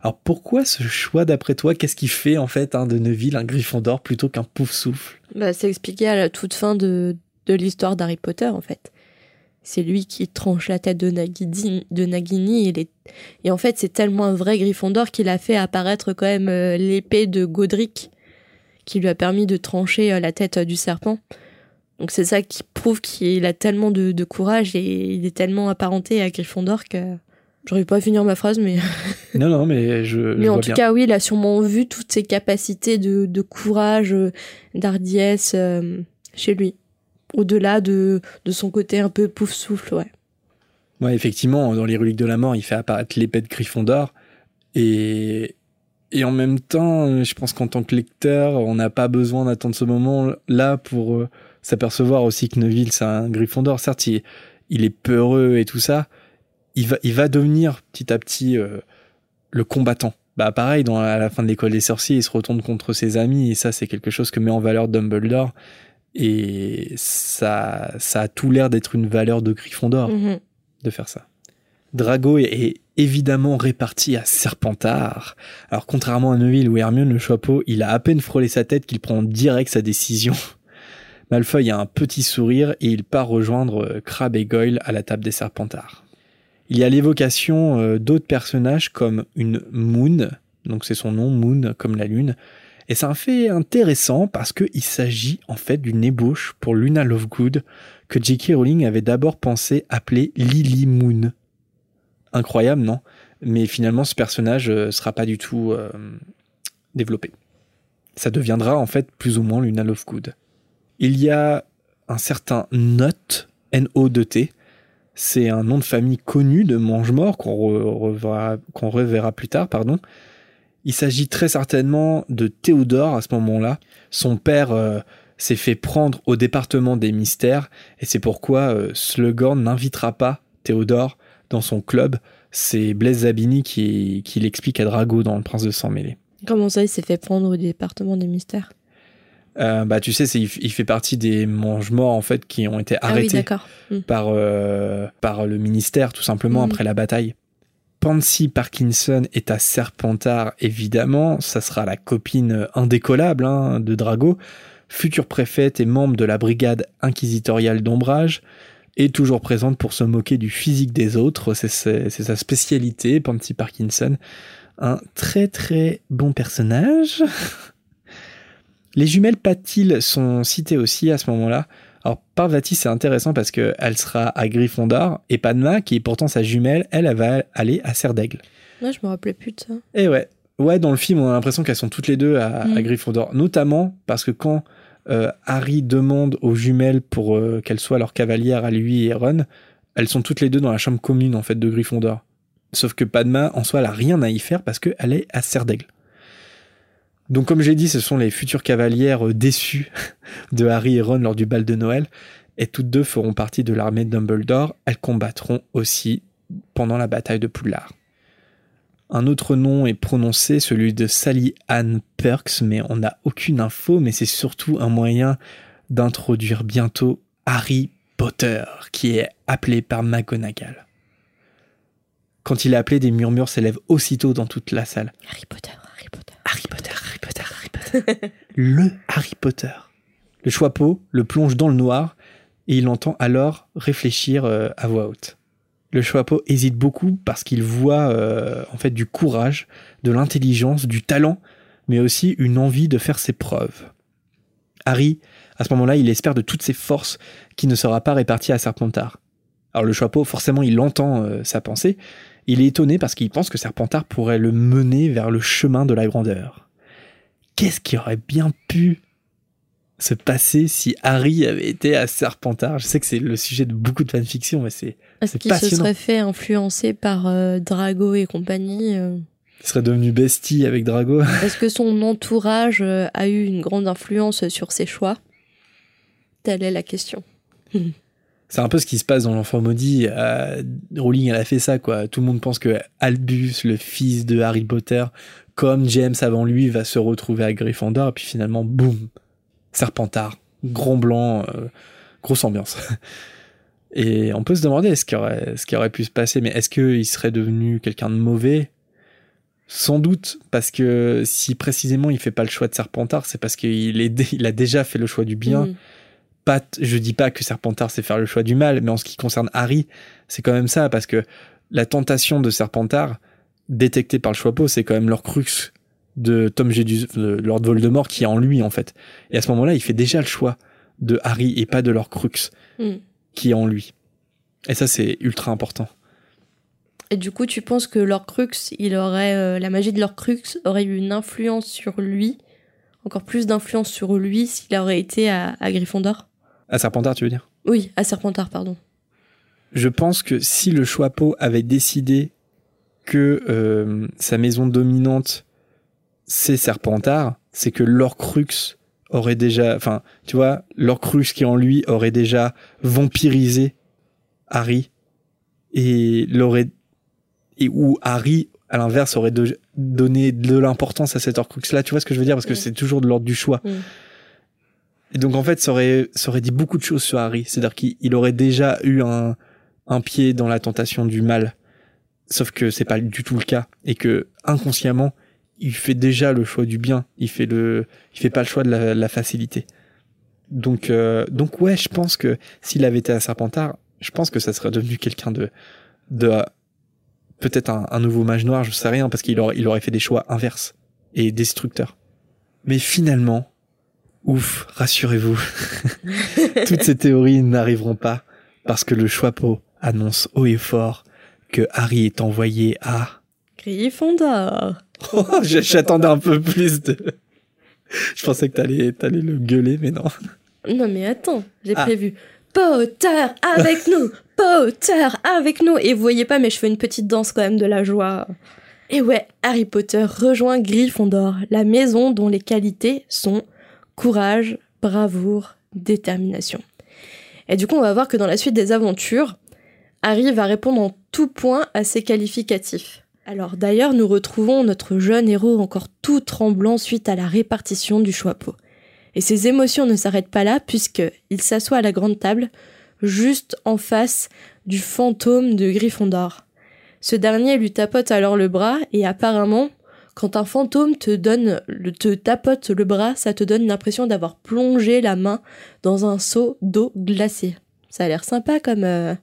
Alors pourquoi ce choix d'après toi? Qu'est-ce qui fait en fait un de Neville un Gryffondor plutôt qu'un Poufsouffle bah, C'est expliqué à la toute fin de, de l'histoire d'Harry Potter en fait. C'est lui qui tranche la tête de, Nagini, et, en fait c'est tellement un vrai Gryffondor qu'il a fait apparaître quand même euh, l'épée de Godric qui lui a permis de trancher euh, la tête du serpent. Donc c'est ça qui prouve qu'il a tellement de, courage et il est tellement apparenté à Gryffondor que j'aurais pas à finir ma phrase, mais. non, non, mais je. Mais en tout cas, oui, il a sûrement vu toutes ses capacités de, courage, d'hardiesse euh, chez lui. Au-delà de, de son côté un peu pouf souffle, ouais. Ouais, effectivement, dans les reliques de la mort, il fait apparaître l'épée de Gryffondor. Et, et en même temps, je pense qu'en tant que lecteur, on n'a pas besoin d'attendre ce moment-là pour euh, s'apercevoir aussi que Neville, c'est un Gryffondor. Certes, il, est peureux et tout ça. Il va, il va devenir petit à petit euh, le combattant. Bah pareil, dans, à la fin de l'école des sorciers, il se retourne contre ses amis et ça, c'est quelque chose que met en valeur Dumbledore. Et ça, ça a tout l'air d'être une valeur de Gryffondor mm-hmm. de faire ça. Drago est évidemment réparti à Serpentard. Alors contrairement à Neville ou Hermione, le Choixpeau, il a à peine frôlé sa tête qu'il prend direct sa décision. Malfoy a un petit sourire et il part rejoindre euh, Crabbe et Goyle à la table des Serpentards. Il y a l'évocation euh, d'autres personnages comme une Moon, donc c'est son nom, Moon comme la lune, et c'est un fait intéressant parce qu'il s'agit en fait d'une ébauche pour Luna Lovegood que J.K. Rowling avait d'abord pensé appeler Lily Moon. Incroyable, non? Mais finalement, ce personnage ne sera pas du tout euh, développé. Ça deviendra en fait plus ou moins Luna Lovegood. Il y a un certain Not, N-O-D-T. C'est un nom de famille connu de Mange-Mort qu'on reverra, plus tard, pardon. Il s'agit très certainement de Théodore à ce moment-là. Son père euh, s'est fait prendre au département des mystères et c'est pourquoi euh, n'invitera pas Théodore dans son club. C'est Blaise Zabini qui, qui l'explique à Drago dans Le Prince de Sang Mêlé. Comment ça, il s'est fait prendre au département des mystères? Euh, bah, tu sais, c'est, il, fait partie des mange-morts en fait qui ont été ah arrêtés hmm. par euh, par le ministère tout simplement hmm. après la bataille. Pansy Parkinson est à Serpentard évidemment, ça sera la copine indécollable hein, de Drago, future préfète et membre de la brigade inquisitoriale d'ombrage, et toujours présente pour se moquer du physique des autres, c'est, c'est sa spécialité, Pansy Parkinson. Un très très bon personnage. Les jumelles Patil sont citées aussi à ce moment-là? Alors Parvati c'est intéressant parce qu'elle sera à Gryffondor et Padma qui est pourtant sa jumelle, elle, elle va aller à Serdaigle. Moi je me rappelais plus de ça. Et ouais, ouais dans le film on a l'impression qu'elles sont toutes les deux à, mm. Gryffondor, notamment parce que quand euh, Harry demande aux jumelles pour euh, qu'elles soient leurs cavalières à lui et Ron, elles sont toutes les deux dans la chambre commune en fait de Gryffondor. Sauf que Padma en soi elle a rien à y faire parce qu'elle est à Serdaigle. Donc comme j'ai dit, ce sont les futures cavalières euh, déçues de Harry et Ron lors du bal de Noël, et toutes deux feront partie de l'armée de Dumbledore. Elles combattront aussi pendant la bataille de Poudlard. Un autre nom est prononcé, celui de Sally Ann Perks, mais on n'a aucune info, mais c'est surtout un moyen d'introduire bientôt Harry Potter, qui est appelé par McGonagall. Quand il est appelé, des murmures s'élèvent aussitôt dans toute la salle. Harry Potter, Harry Potter. Harry Potter, Harry Potter, Harry Potter. le Harry Potter. Le Choixpeau le plonge dans le noir et il entend alors réfléchir euh, à voix haute. Le Choixpeau hésite beaucoup parce qu'il voit euh, en fait du courage, de l'intelligence, du talent, mais aussi une envie de faire ses preuves. Harry, à ce moment-là, il espère de toutes ses forces qu'il ne sera pas réparti à Serpentard. Alors le Choixpeau, forcément, il entend euh, sa pensée, il est étonné parce qu'il pense que Serpentard pourrait le mener vers le chemin de la grandeur. Qu'est-ce qui aurait bien pu se passer si Harry avait été à Serpentard? Je sais que c'est le sujet de beaucoup de fanfiction, mais c'est Est-ce qu'il se serait fait influencer par euh, Drago et compagnie euh? Il serait devenu bestie avec Drago Est-ce que son entourage euh, a eu une grande influence sur ses choix? Telle est la question. c'est un peu ce qui se passe dans l'enfant maudit. Euh, Rowling, elle a fait ça, quoi. Tout le monde pense que Albus, le fils de Harry Potter, comme James avant lui, va se retrouver à Gryffondor, et puis finalement, boum, Serpentard, grand blanc, euh, grosse ambiance. Et on peut se demander ce qui aurait, ce qui aurait pu se passer, mais est-ce qu'il serait devenu quelqu'un de mauvais? Sans doute, parce que si précisément il fait pas le choix de Serpentard, c'est parce qu'il il a déjà fait le choix du bien. Mm je dis pas que Serpentard c'est faire le choix du mal, mais en ce qui concerne Harry, c'est quand même ça, parce que la tentation de Serpentard, détectée par le Choixpeau, c'est quand même leur crux de Tom Jedus, de Lord Voldemort, qui est en lui, en fait. Et à ce moment-là, il fait déjà le choix de Harry et pas de leur crux, hmm. qui est en lui. Et ça, c'est ultra important. Et du coup, tu penses que leur crux, il aurait, euh, la magie de leur crux aurait eu une influence sur lui, encore plus d'influence sur lui s'il aurait été à, à Gryffondor? À Serpentard, tu veux dire? Oui, à Serpentard, pardon. Je pense que si le Choixpeau avait décidé que euh, sa maison dominante c'est Serpentard, c'est que l'Orcrux aurait déjà, enfin, tu vois, l'Orcrux qui en lui aurait déjà vampirisé Harry et l'aurait et où Harry à l'inverse aurait donné de l'importance à cet Orcrux là, tu vois ce que je veux dire? Parce que c'est toujours de l'ordre du choix. Et donc en fait, ça aurait, ça aurait dit beaucoup de choses sur Harry. C'est-à-dire qu'il aurait déjà eu un, un pied dans la tentation du mal. Sauf que c'est pas du tout le cas et que inconsciemment, il fait déjà le choix du bien. Il fait le, il fait pas le choix de la, facilité. Donc, euh, donc ouais, je pense que s'il avait été à Serpentard, je pense que ça serait devenu quelqu'un de, de peut-être un, nouveau mage noir, je sais rien, parce qu'il aurait, il aurait fait des choix inverses et destructeurs. Mais finalement, ouf, rassurez-vous, toutes ces théories n'arriveront pas parce que le Choixpeau annonce haut et fort que Harry est envoyé à Gryffondor. Oh, j'attendais un peu plus de. Je pensais que t'allais, allais le gueuler, mais non. Non, mais attends, j'ai ah. prévu. Potter avec nous, Potter avec nous. Et vous voyez pas, mais je fais une petite danse quand même de la joie. Et ouais, Harry Potter rejoint Gryffondor, la maison dont les qualités sont courage, bravoure, détermination. Et du coup, on va voir que dans la suite des aventures, Harry va répondre en tout point à ses qualificatifs. Alors d'ailleurs, nous retrouvons notre jeune héros encore tout tremblant suite à la répartition du choix-pot. Et ses émotions ne s'arrêtent pas là puisqu'il s'assoit à la grande table, juste en face du fantôme de Gryffondor. Ce dernier lui tapote alors le bras et apparemment, quand un fantôme te donne, te tapote le bras, ça te donne l'impression d'avoir plongé la main dans un seau d'eau glacée. Ça a l'air sympa comme, euh,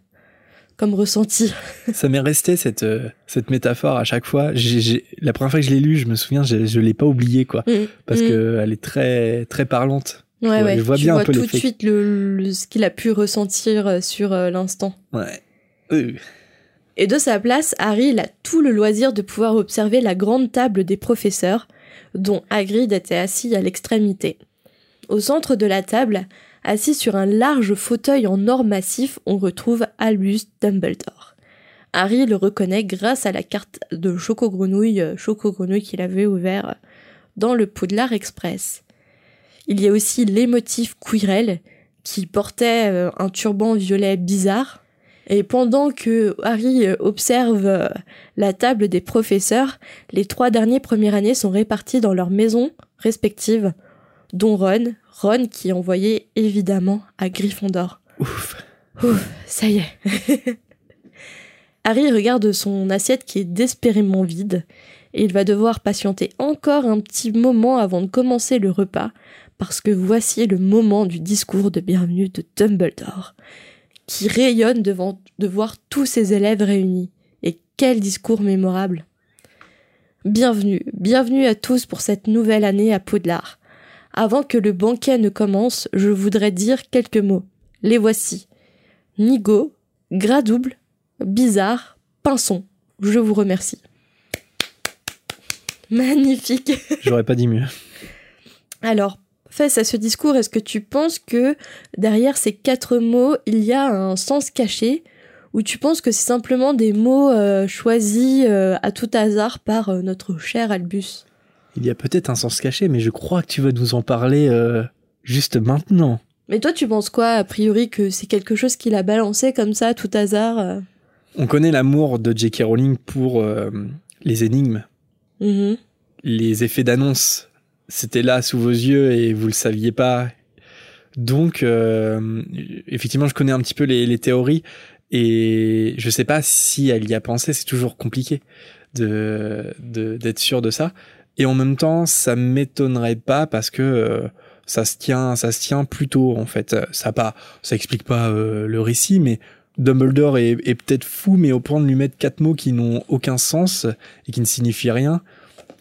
comme ressenti. ça m'est resté cette, euh, cette métaphore à chaque fois. la première fois que je l'ai lu, je me souviens, je, ne l'ai pas oublié quoi, mm. parce qu'elle mm. que est très très parlante. Ouais, ouais. Je vois bien un peu tout de suite le, ce qu'il a pu ressentir euh, sur euh, l'instant. Ouais. Et de sa place, Harry il a tout le loisir de pouvoir observer la grande table des professeurs, dont Hagrid était assis à l'extrémité. Au centre de la table, Assis sur un large fauteuil en or massif, on retrouve Albus Dumbledore. Harry le reconnaît grâce à la carte de Choco Grenouille, euh, qu'il avait ouvert dans le Poudlard Express. Il y a aussi l'émotif Quirrell, qui portait euh, un turban violet bizarre. Et pendant que Harry euh, observe la table des professeurs, les trois derniers premières années sont répartis dans leurs maisons respectives, dont Ron, Ron qui est envoyé évidemment à Gryffondor. Ouf. Ouf, ça y est. Harry regarde son assiette qui est désespérément vide et il va devoir patienter encore un petit moment avant de commencer le repas parce que voici le moment du discours de bienvenue de Dumbledore qui rayonne devant de voir tous ses élèves réunis. Et quel discours mémorable. Bienvenue, bienvenue à tous pour cette nouvelle année à Poudlard. Avant que le banquet ne commence, je voudrais dire quelques mots. Les voici. Nigo, gras double, bizarre, pinson. Je vous remercie. Magnifique. J'aurais pas dit mieux. Alors, face à ce discours, est-ce que tu penses que derrière ces quatre mots, il y a un sens caché? Ou tu penses que c'est simplement des mots euh, choisis euh, à tout hasard par euh, notre cher Albus? Il y a peut-être un sens caché, mais je crois que tu vas nous en parler euh, juste maintenant. Mais toi, tu penses quoi, a priori, que c'est quelque chose qu'il a balancé comme ça, tout hasard euh On connaît l'amour de J.K. Rowling pour euh, les énigmes. Mm-hmm. Les effets d'annonce, c'était là sous vos yeux et vous le saviez pas. Donc, effectivement, je connais un petit peu les, les théories et je sais pas si elle y a pensé. C'est toujours compliqué de d'être sûr de ça. Et en même temps, ça m'étonnerait pas parce que euh, ça se tient, ça se tient plutôt en fait. Ça pas, ça explique pas euh, le récit, mais Dumbledore est, est peut-être fou, mais au point de lui mettre quatre mots qui n'ont aucun sens et qui ne signifient rien,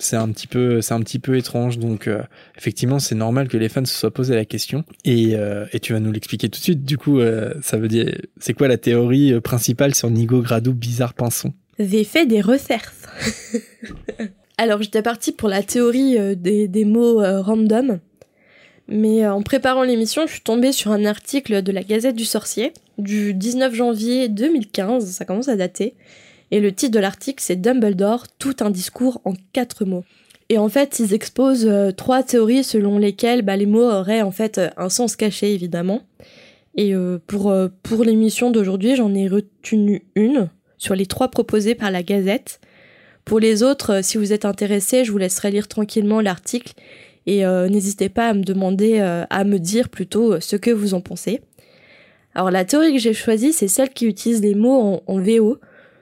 c'est un petit peu, c'est un petit peu étrange. Donc euh, effectivement, c'est normal que les fans se soient posé la question. Et, et tu vas nous l'expliquer tout de suite. Du coup, ça veut dire, c'est quoi la théorie principale sur Nigo Gradou bizarre pinson? J'ai fait des recherches. Alors j'étais partie pour la théorie euh, des, mots euh, random, mais euh, en préparant l'émission, je suis tombée sur un article de la Gazette du Sorcier du 19 janvier 2015, ça commence à dater, et le titre de l'article c'est Dumbledore, tout un discours en quatre mots. Et en fait, ils exposent trois théories selon lesquelles bah, les mots auraient en fait un sens caché évidemment. Et pour, pour l'émission d'aujourd'hui, j'en ai retenu une sur les trois proposées par la Gazette. Pour les autres, euh, si vous êtes intéressé, je vous laisserai lire tranquillement l'article et euh, n'hésitez pas à me demander, euh, à me dire plutôt ce que vous en pensez. Alors la théorie que j'ai choisie, c'est celle qui utilise les mots en, VO,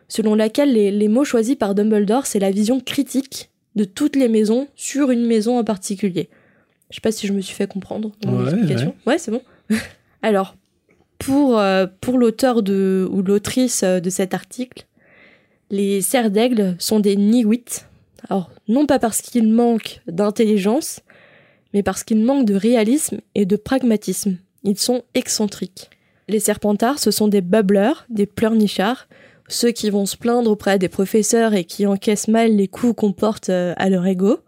selon laquelle les, les mots choisis par Dumbledore, c'est la vision critique de toutes les maisons sur une maison en particulier. Je sais pas si je me suis fait comprendre dans mon Ouais, explication. Ouais, c'est bon. Alors, pour, euh, pour l'auteur ou l'autrice de cet article, les cerfs d'aigle sont des niwits. Alors, non pas parce qu'ils manquent d'intelligence, mais parce qu'ils manquent de réalisme et de pragmatisme. Ils sont excentriques. Les serpentards, ce sont des bubblers, des pleurnichards, ceux qui vont se plaindre auprès des professeurs et qui encaissent mal les coups qu'on porte euh, à leur ego.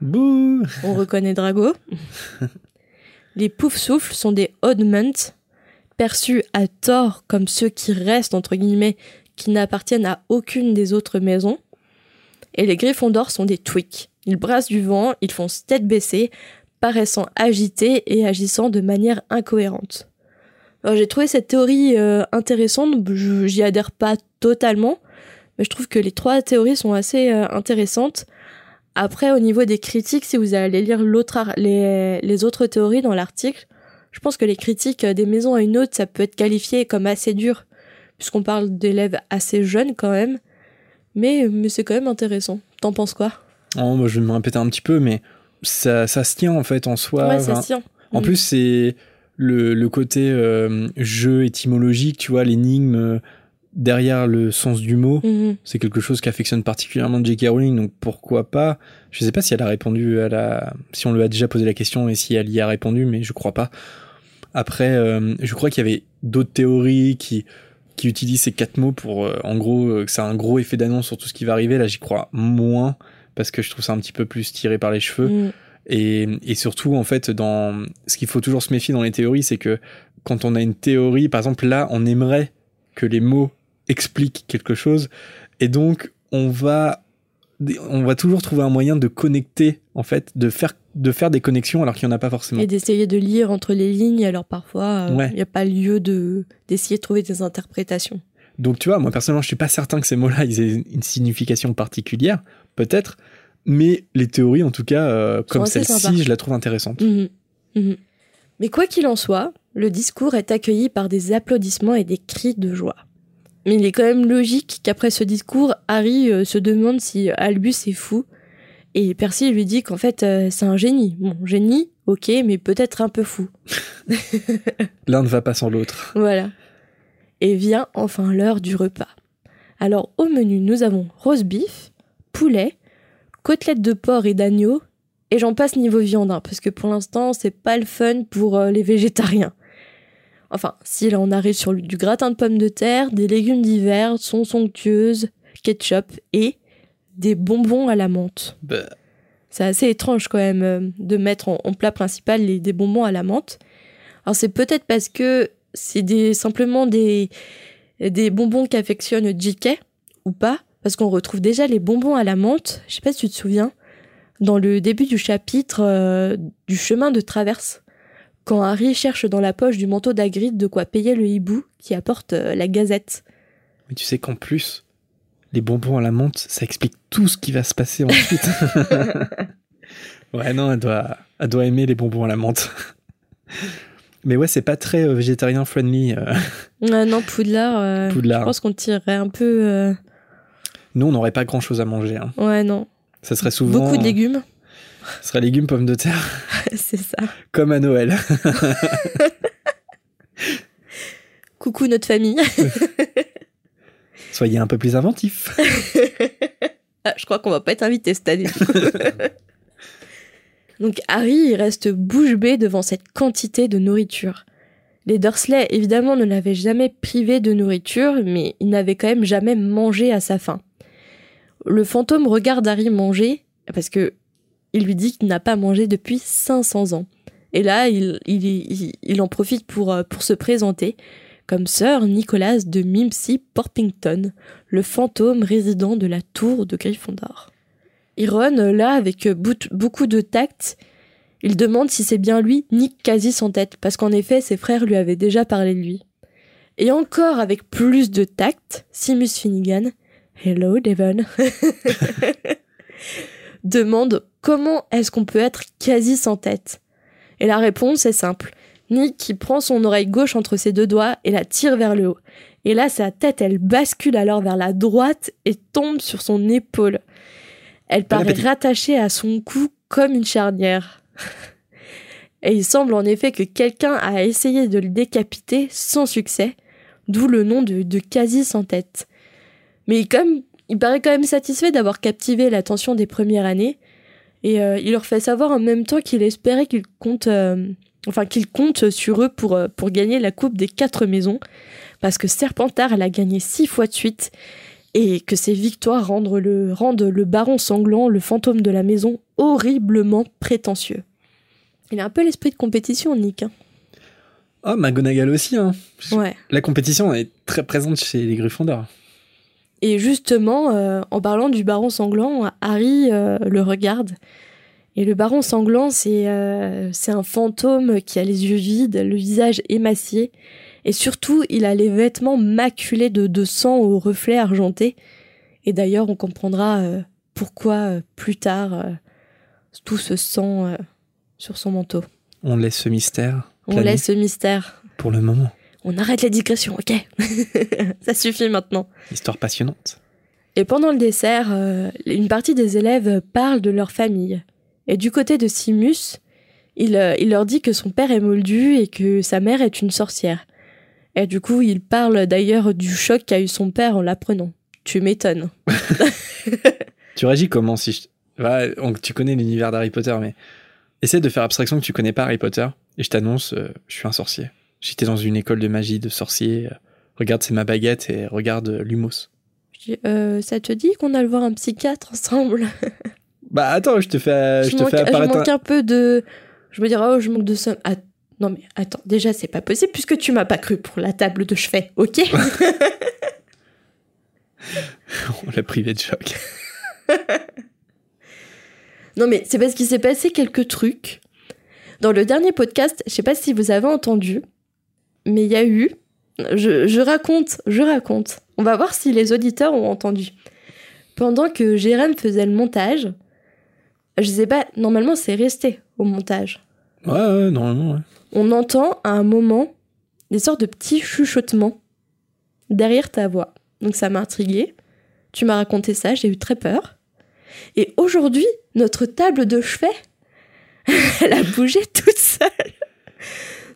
Bouh On reconnaît Drago. Les poufs-souffles sont des oddments, perçus à tort comme ceux qui restent, entre guillemets, qui n'appartiennent à aucune des autres maisons. Et les griffons d'or sont des tweaks. Ils brassent du vent, ils font tête baissée, paraissant agités et agissant de manière incohérente. J'ai trouvé cette théorie euh, intéressante, j'y adhère pas totalement, mais je trouve que les trois théories sont assez euh, intéressantes. Après, au niveau des critiques, si vous allez lire les autres théories dans l'article, je pense que les critiques euh, des maisons à une autre, ça peut être qualifié comme assez dur, puisqu'on parle d'élèves assez jeunes quand même. Mais, mais c'est quand même intéressant. T'en penses quoi? Oh, bah, je vais me répéter un petit peu, mais ça, ça se tient en fait en soi. Ouais, ça se tient. En Mm. plus, c'est le, le côté euh, jeu étymologique, tu vois, l'énigme euh, derrière le sens du mot. Mhm. C'est quelque chose qu'affectionne particulièrement J.K. Rowling, donc pourquoi pas? Je sais pas si elle a répondu à la, si on lui a déjà posé la question et si elle y a répondu, mais je crois pas. Après, euh, je crois qu'il y avait d'autres théories qui qui utilisent ces quatre mots pour, euh, en gros, euh, que ça a un gros effet d'annonce sur tout ce qui va arriver. Là, j'y crois moins parce que je trouve ça un petit peu plus tiré par les cheveux. Mhm. Et, et surtout, en fait, dans ce qu'il faut toujours se méfier dans les théories, c'est que quand on a une théorie, par exemple, là, on aimerait que les mots expliquent quelque chose, et donc on va, on va toujours trouver un moyen de connecter, en fait, de faire, de faire des connexions alors qu'il n'y en a pas forcément. Et d'essayer de lire entre les lignes, alors parfois, il Ouais. n'y a pas lieu de d'essayer de trouver des interprétations. Donc tu vois, moi personnellement, je suis pas certain que ces mots-là ils aient une signification particulière, peut-être, mais les théories, en tout cas, euh, comme celle-ci, je la trouve intéressante. Mhm. Mhm. Mais quoi qu'il en soit, le discours est accueilli par des applaudissements et des cris de joie. Mais il est quand même logique qu'après ce discours, Harry euh, se demande si Albus est fou. Et Percy lui dit qu'en fait, euh, c'est un génie. Bon, génie, ok, mais peut-être un peu fou. L'un ne va pas sans l'autre. Voilà. Et vient enfin l'heure du repas. Alors au menu, nous avons roast beef, poulet, côtelettes de porc et d'agneau, et j'en passe niveau viande, hein, parce que pour l'instant, c'est pas le fun pour euh, les végétariens. Enfin, si là on arrive sur du gratin de pommes de terre, des légumes d'hiver, sont somptueuses, ketchup et des bonbons à la menthe. Bah, C'est assez étrange quand même euh, de mettre en, en plat principal les, des bonbons à la menthe. Alors c'est peut-être parce que c'est des, simplement des, des bonbons qu'affectionne JK ou pas, parce qu'on retrouve déjà les bonbons à la menthe, je sais pas si tu te souviens, dans le début du chapitre euh, du chemin de traverse, quand Harry cherche dans la poche du manteau d'Agrid de quoi payer le hibou qui apporte euh, la gazette. Mais tu sais qu'en plus, les bonbons à la menthe, ça explique tout ce qui va se passer ensuite. ouais, non, elle doit, elle doit aimer les bonbons à la menthe. Mais ouais, c'est pas très euh, végétarien friendly. euh, non, Poudlard, euh, Poudlard. je pense qu'on tirerait un peu... euh, Nous, on n'aurait pas grand chose à manger. hein. Ouais, non. Ça serait souvent. Beaucoup de légumes. Ce serait légumes, pommes de terre, c'est ça. comme à Noël. Coucou notre famille. Soyez un peu plus inventifs. Ah, je crois qu'on va pas être invité cette année. Donc Harry, il reste bouche bée devant cette quantité de nourriture. Les Dursley, évidemment, ne l'avaient jamais privé de nourriture, mais il n'avait quand même jamais mangé à sa faim. Le fantôme regarde Harry manger, parce que il lui dit qu'il n'a pas mangé depuis 500 ans. Et là, il, il, il, il en profite pour, euh, pour se présenter comme Sir Nicholas de Mimsy Porpington, le fantôme résident de la tour de Gryffondor. Iron, là, avec beaucoup de tact, il demande si c'est bien lui, Nick quasi sans tête, parce qu'en effet, ses frères lui avaient déjà parlé de lui. Et encore avec plus de tact, Simus Finnegan, Hello Devon, demande comment est-ce qu'on peut être quasi sans tête. Et la réponse est simple. Nick qui prend son oreille gauche entre ses deux doigts et la tire vers le haut. Et là, sa tête, elle bascule alors vers la droite et tombe sur son épaule. Elle paraît rattachée à son cou comme une charnière. Et il semble en effet que quelqu'un a essayé de le décapiter sans succès, d'où le nom de, de quasi sans tête. Mais comme, il paraît quand même satisfait d'avoir captivé l'attention des premières années, et euh, il leur fait savoir en même temps qu'il espérait qu'il compte, euh, enfin qu'il compte sur eux pour, euh, pour gagner la coupe des quatre maisons, parce que Serpentard elle a gagné six fois de suite, et que ces victoires rendent le, rendent le baron sanglant, le fantôme de la maison, horriblement prétentieux. Il a un peu l'esprit de compétition, Nick. hein. Oh, McGonagall aussi, hein. Ouais. La compétition est très présente chez les Gryffondors. Et justement, euh, en parlant du baron sanglant, Harry euh, le regarde. Et le baron sanglant, c'est euh, c'est un fantôme qui a les yeux vides, le visage émacié. Et surtout, il a les vêtements maculés de, de sang au reflet argenté. Et d'ailleurs, on comprendra euh, pourquoi euh, plus tard tout ce sang sur son manteau. On laisse ce mystère. On laisse ce mystère. Pour le moment. On arrête les digressions, ok? Ça suffit maintenant. Histoire passionnante. Et pendant le dessert, une partie des élèves parlent de leur famille. Et du côté de Simus, il, euh, il leur dit que son père est moldu et que sa mère est une sorcière. Et du coup, il parle d'ailleurs du choc qu'a eu son père en l'apprenant. Tu m'étonnes. Tu réagis comment si je... Tu connais l'univers d'Harry Potter, mais essaie de faire abstraction que tu connais pas Harry Potter, et je t'annonce, euh, je suis un sorcier. J'étais dans une école de magie de sorcier. euh, regarde, c'est ma baguette, et regarde dis, Euh, ça te dit qu'on a le voir un psychiatre ensemble? Bah attends, je te fais, je je, te manque, fais je apparaître manque un... un peu de... Je me dirais, oh, je manque de somme. Ah, non mais attends, déjà c'est pas possible puisque tu m'as pas cru pour la table de chevet, ok? On l'a privé de choc. Non, mais c'est parce qu'il s'est passé quelques trucs. Dans le dernier podcast, je sais pas si vous avez entendu, mais il y a eu. Je, je raconte, je raconte. On va voir si les auditeurs ont entendu. Pendant que Jérém faisait le montage, je sais pas, normalement c'est resté au montage. Ouais, ouais, normalement, ouais. On entend à un moment des sortes de petits chuchotements derrière ta voix. Donc ça m'a intriguée. Tu m'as raconté ça, j'ai eu très peur. Et aujourd'hui, notre table de chevet, elle a bougé toute seule.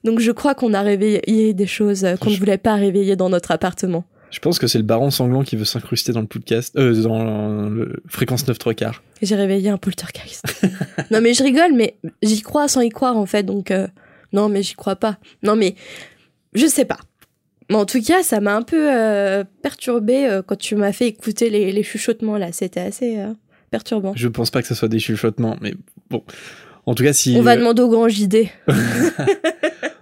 Donc je crois qu'on a réveillé des choses qu'on ne voulait pas réveiller dans notre appartement. Je pense que c'est le baron sanglant qui veut s'incruster dans le podcast, euh, dans le fréquence 9 3 quarts. J'ai réveillé un poltergeist. non mais je rigole, mais j'y crois sans y croire en fait. Donc euh, non mais j'y crois pas. Non mais je sais pas. Mais en tout cas, ça m'a un peu euh, perturbé euh, quand tu m'as fait écouter les, les chuchotements là. C'était assez perturbant. Je pense pas que ce soit des chuchotements, mais bon. En tout cas, si, On va demander au grand JD.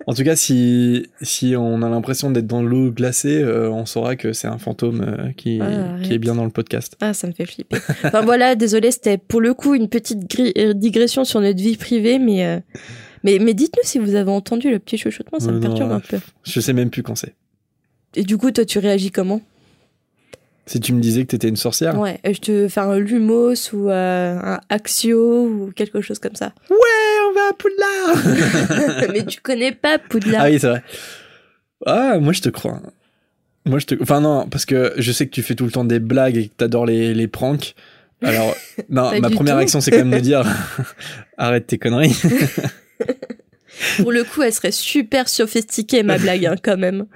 en tout cas, si, si on a l'impression d'être dans l'eau glacée, euh, on saura que c'est un fantôme euh, qui, Ah, qui est bien dans le podcast. Ah, ça me fait flipper. Enfin voilà, désolé, c'était pour le coup une petite euh, digression sur notre vie privée, mais euh, mais, mais dites-nous si vous avez entendu le petit chuchotement, ça me perturbe un peu. Je sais même plus quand c'est. Et du coup, toi, tu réagis comment? Si tu me disais que t'étais une sorcière, Ouais, je te fais un Lumos ou un Axio ou quelque chose comme ça. Eh, on va à Poudlard mais tu connais pas Poudlard. Ah oui, c'est vrai. Ah, moi je te crois. Moi je te. Enfin, non, parce que je sais que tu fais tout le temps des blagues et que t'adores les, les pranks. Alors, non, ma première tout. réaction c'est quand même de dire arrête tes conneries. Pour le coup, elle serait super sophistiquée, ma blague, hein, quand même.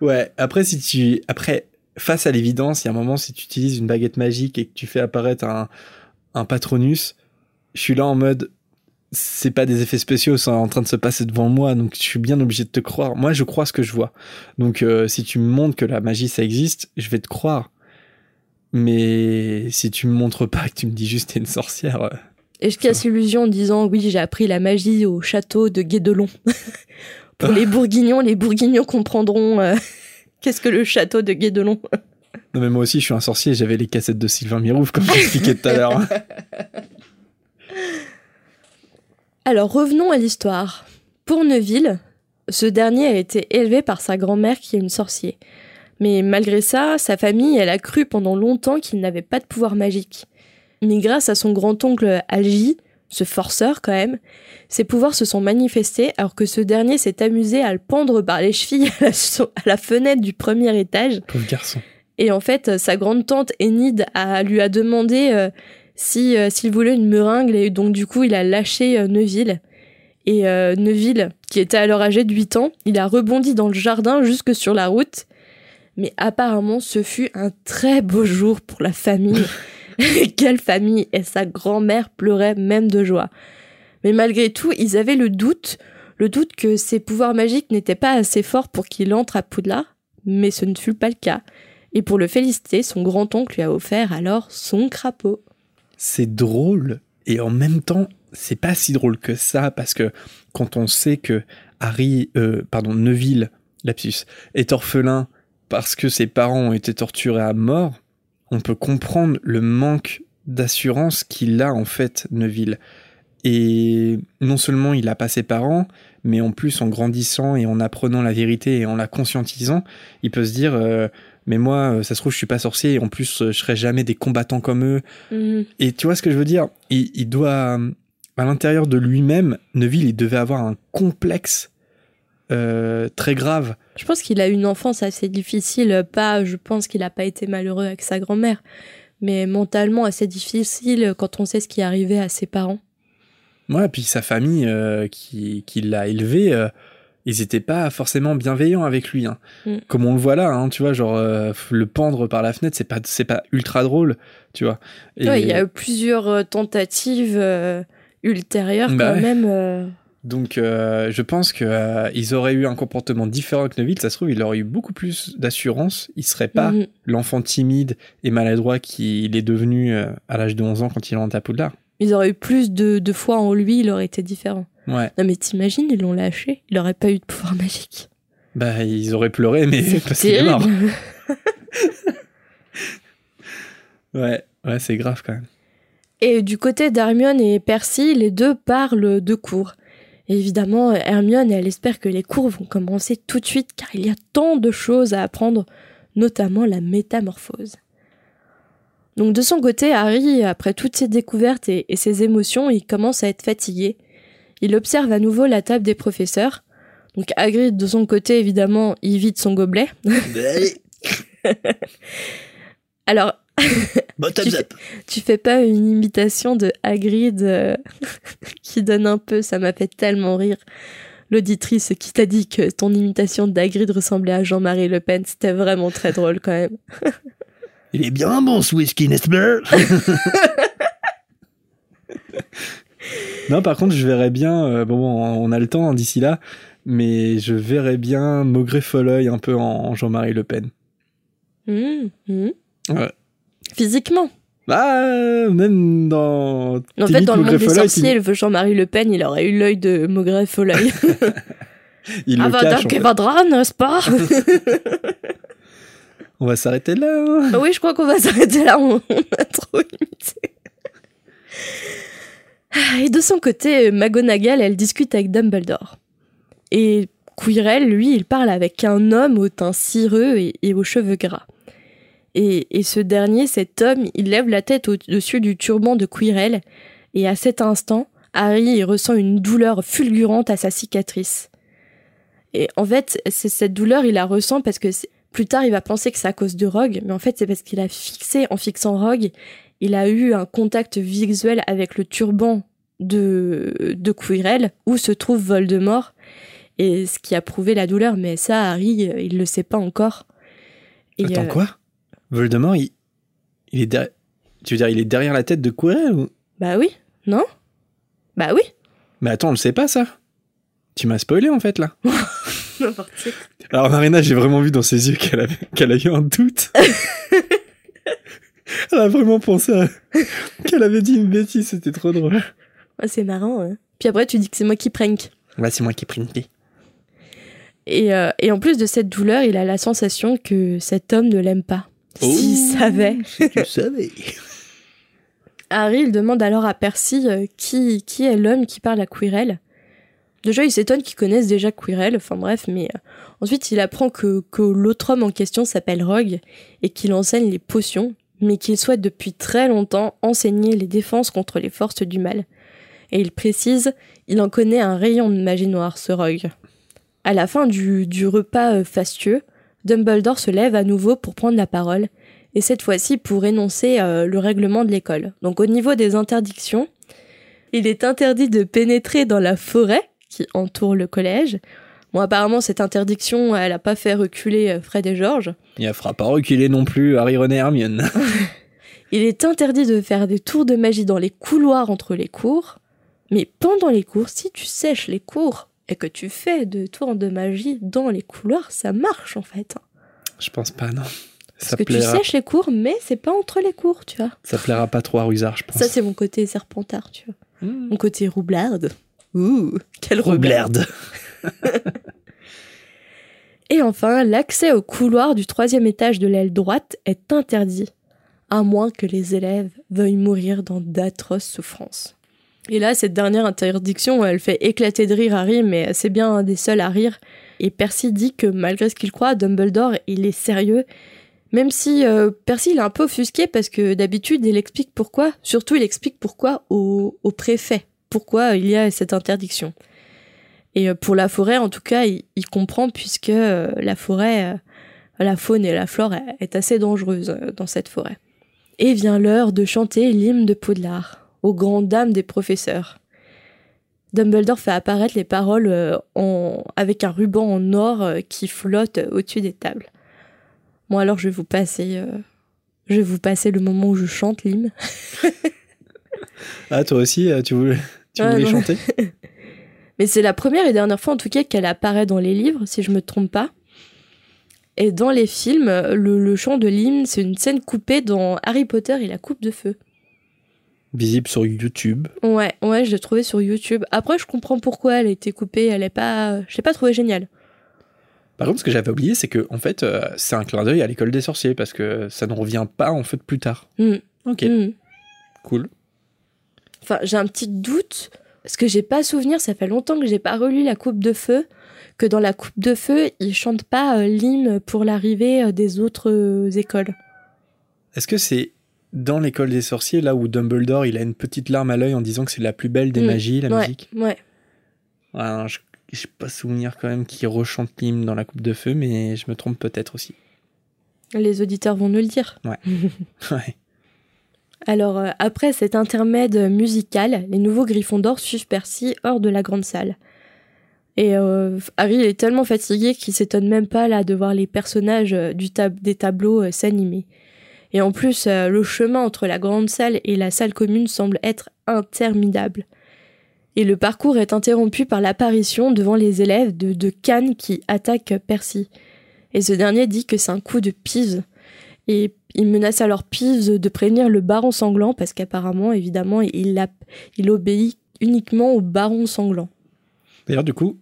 Ouais, après, si tu. Après, face à l'évidence, il y a un moment, si tu utilises une baguette magique et que tu fais apparaître un, un patronus, je suis là en mode. C'est pas des effets spéciaux, c'est en train de se passer devant moi, donc je suis bien obligé de te croire. Moi, je crois ce que je vois. Donc, euh, si tu me montres que la magie, ça existe, je vais te croire. Mais si tu me montres pas, que tu me dis juste t'es une sorcière, euh, Et je casse l'illusion en disant oui, j'ai appris la magie au château de Guédelon. Pour les bourguignons, les bourguignons comprendront euh, qu'est-ce que le château de Guédelon. Non mais moi aussi je suis un sorcier, j'avais les cassettes de Sylvain Mirouf comme j'expliquais tout à l'heure. Alors revenons à l'histoire. Pour Neuville, ce dernier a été élevé par sa grand-mère qui est une sorcier. Mais malgré ça, sa famille, elle a cru pendant longtemps qu'il n'avait pas de pouvoir magique. Mais grâce à son grand-oncle Algie, ce forceur quand même, ses pouvoirs se sont manifestés alors que ce dernier s'est amusé à le pendre par les chevilles à la, à la fenêtre du premier étage. Pauvre garçon. Et en fait, sa grande tante Enid a, lui a demandé euh, si euh, s'il voulait une meringue et donc du coup il a lâché euh, Neville. Et Neville, qui était alors âgé de 8 ans, il a rebondi dans le jardin jusque sur la route. Mais apparemment, ce fut un très beau jour pour la famille. Quelle famille Et sa grand-mère pleurait même de joie. Mais malgré tout, ils avaient le doute, le doute que ses pouvoirs magiques n'étaient pas assez forts pour qu'il entre à Poudlard, mais ce ne fut pas le cas. Et pour le féliciter, son grand-oncle lui a offert alors son crapaud. C'est drôle, et en même temps, c'est pas si drôle que ça, parce que quand on sait que Harry, euh, pardon, Neville, lapsus, est orphelin parce que ses parents ont été torturés à mort, on peut comprendre le manque d'assurance qu'il a en fait, Neville. Et non seulement il a pas ses parents, mais en plus en grandissant et en apprenant la vérité et en la conscientisant, il peut se dire euh, mais moi euh, ça se trouve je suis pas sorcier et en plus euh, je serai jamais des combattants comme eux. Mhm. Et tu vois ce que je veux dire? Il, doit à l'intérieur de lui-même, Neville il devait avoir un complexe très grave. Je pense qu'il a une enfance assez difficile, pas je pense qu'il a pas été malheureux avec sa grand-mère, mais mentalement assez difficile quand on sait ce qui est arrivé à ses parents. Ouais, puis sa famille euh, qui, qui l'a élevé, euh, ils n'étaient pas forcément bienveillants avec lui. Hein. Mm. Comme on le voit là, hein, tu vois, genre euh, le pendre par la fenêtre, c'est pas c'est pas ultra drôle, tu vois. il y a eu plusieurs tentatives ultérieures bah quand même. Donc, je pense que ils auraient eu un comportement différent que Neville. Ça se trouve, il aurait eu beaucoup plus d'assurance. Il serait pas mm. l'enfant timide et maladroit qu'il est devenu à l'âge de 11 ans quand il est en à Poudlard ils auraient eu plus de, de foi en lui, il aurait été différent. Ouais. Non mais t'imagines, ils l'ont lâché, il aurait pas eu de pouvoir magique. Bah ils auraient pleuré, mais parce qu'il est mort. ouais, ouais, c'est grave quand même. Et du côté d'Hermione et Percy, les deux parlent de cours. évidemment, Hermione, elle espère que les cours vont commencer tout de suite car il y a tant de choses à apprendre, notamment la métamorphose. Donc de son côté, Harry, après toutes ses découvertes et, ses émotions, il commence à être fatigué. Il observe à nouveau la table des professeurs. Donc Hagrid, de son côté, évidemment, il vide son gobelet. Alors, tu, fais, pas une imitation de Hagrid euh, qui donne un peu, ça m'a fait tellement rire. L'auditrice qui t'a dit que ton imitation d'Hagrid ressemblait à Jean-Marie Le Pen, c'était vraiment très drôle quand même. Il est bien bon ce whisky, n'est-ce pas? Non, par contre, je verrais bien. Euh, bon, on a le temps hein, d'ici là, mais je verrais bien Maugré Folleuil un peu en, Jean-Marie Le Pen. Mmh, mmh. Ouais. Physiquement. Bah, même dans. En fait, dans le monde des sorciers, Jean-Marie Le Pen, il aurait eu l'œil de Maugré Folleuil. il ah, le cache. En n'est-ce pas? On va s'arrêter là. Hein. oui, je crois qu'on va s'arrêter là. On, a trop imité. Et de son côté, McGonagall, elle discute avec Dumbledore. Et Quirrell, lui, il parle avec un homme au teint cireux et, aux cheveux gras. Et, ce dernier, cet homme, il lève la tête au-dessus du turban de Quirrell, et à cet instant, Harry ressent une douleur fulgurante à sa cicatrice. Et en fait, cette douleur, il la ressent parce que plus tard, il va penser que c'est à cause de Rogue, mais en fait, c'est parce qu'il a fixé, en fixant Rogue, il a eu un contact visuel avec le turban de, de Quirrell, où se trouve Voldemort, et ce qui a prouvé la douleur, mais ça, Harry, il le sait pas encore. Attends, euh, quoi? Voldemort, il, il est derrière... Tu veux dire, il est derrière la tête de Quirrell ou... Bah oui, non? Bah oui. Mais attends, on le sait pas, ça? Tu m'as spoilé, en fait, là. Alors Marina, j'ai vraiment vu dans ses yeux qu'elle avait, qu'elle a eu un doute. Elle a vraiment pensé qu'elle avait dit une bêtise, c'était trop drôle. c'est marrant. Hein. Puis après, tu dis que c'est moi qui prank. Ouais, c'est moi qui prank. Et, euh, et en plus de cette douleur, il a la sensation que cet homme ne l'aime pas. S'il oh, savait. Si tu savais. Harry il demande alors à Percy euh, qui, qui est l'homme qui parle à Quirrell. Déjà, il s'étonne qu'ils connaissent déjà Quirrell, enfin bref, mais euh, ensuite il apprend que, que l'autre homme en question s'appelle Rogue et qu'il enseigne les potions, mais qu'il souhaite depuis très longtemps enseigner les défenses contre les forces du mal. Et il précise, il en connaît un rayon de magie noire, ce rogue. À la fin du, repas euh, fastueux, Dumbledore se lève à nouveau pour prendre la parole, et cette fois-ci pour énoncer euh, le règlement de l'école. Donc au niveau des interdictions, il est interdit de pénétrer dans la forêt qui entoure le collège. Bon, apparemment, cette interdiction, elle a pas fait reculer euh, Fred et George. Il ne fera pas reculer non plus Harry, Ron et Hermione. Il est interdit de faire des tours de magie dans les couloirs entre les cours. Mais pendant les cours, si tu sèches les cours et que tu fais de tours de magie dans les couloirs, ça marche en fait. Je pense pas, non. Parce que tu sèches les cours, mais c'est pas entre les cours, tu vois. Ça plaira pas trop à Rusard, je pense. Ça, c'est mon côté serpentard, tu vois. Mmh. Mon côté roublarde. Ouh, quelle Roublarde. Et enfin, l'accès au couloir du troisième étage de l'aile droite est interdit, à moins que les élèves veuillent mourir dans d'atroces souffrances. Et là, cette dernière interdiction, elle fait éclater de rire Harry, mais c'est bien un des seuls à rire. Et Percy dit que malgré ce qu'il croit, Dumbledore, il est sérieux. Même si euh, Percy, il est un peu offusqué parce que d'habitude, il explique pourquoi. Surtout, il explique pourquoi au, au préfet. Pourquoi il y a cette interdiction. Et euh, pour la forêt, en tout cas, il, il comprend puisque euh, la forêt, euh, la faune et la flore est- assez dangereuse dans cette forêt. Et vient l'heure de chanter l'hymne de Poudlard, aux grandes dames des professeurs. Dumbledore fait apparaître les paroles en, avec un ruban en or qui flotte au-dessus des tables. Bon alors je vais vous passer, euh, je vais vous passer le moment où je chante l'hymne. Ah, toi aussi, tu voulais, tu Ah, voulais chanter? Mais c'est la première et dernière fois en tout cas qu'elle apparaît dans les livres, si je me trompe pas. Et dans les films, le, le chant de l'hymne, c'est une scène coupée dans Harry Potter et la coupe de feu. Visible sur YouTube. Ouais, ouais, je l'ai trouvé sur YouTube. Après, je comprends pourquoi elle a été coupée. Elle est pas, je l'ai pas trouvé géniale. Par contre, ce que j'avais oublié, c'est que en fait, euh, c'est un clin d'œil à l'école des sorciers parce que ça ne revient pas en fait plus tard. Hmm. Ok, Hmm. cool. Enfin, j'ai un petit doute parce que j'ai pas souvenir. Ça fait longtemps que j'ai pas relu la coupe de feu. Que dans la coupe de feu, ils chantent pas euh, l'hymne pour l'arrivée euh, des autres euh, écoles. Est-ce que c'est dans l'école des sorciers, là où Dumbledore il a une petite larme à l'œil en disant que c'est la plus belle des Mm. magies, la ouais, musique ouais. Ouais, non, Je j'ai pas souvenir quand même qu'il rechante l'hymne dans la coupe de feu, mais je me trompe peut-être aussi. Les auditeurs vont nous le dire. Ouais. Alors, euh, après cet intermède musical, les nouveaux Griffons d'or suivent Percy hors de la grande salle. Et euh, Harry est tellement fatigué qu'il s'étonne même pas là de voir les personnages euh, des tableaux s'animer. Et en plus, le chemin entre la grande salle et la salle commune semble être interminable. Et le parcours est interrompu par l'apparition devant les élèves de, de Cannes qui attaquent Percy. Et ce dernier dit que c'est un coup de pise. Et il menace alors Peeves de prévenir le baron sanglant parce qu'apparemment, évidemment, il, a- il obéit uniquement au baron sanglant. D'ailleurs, du coup,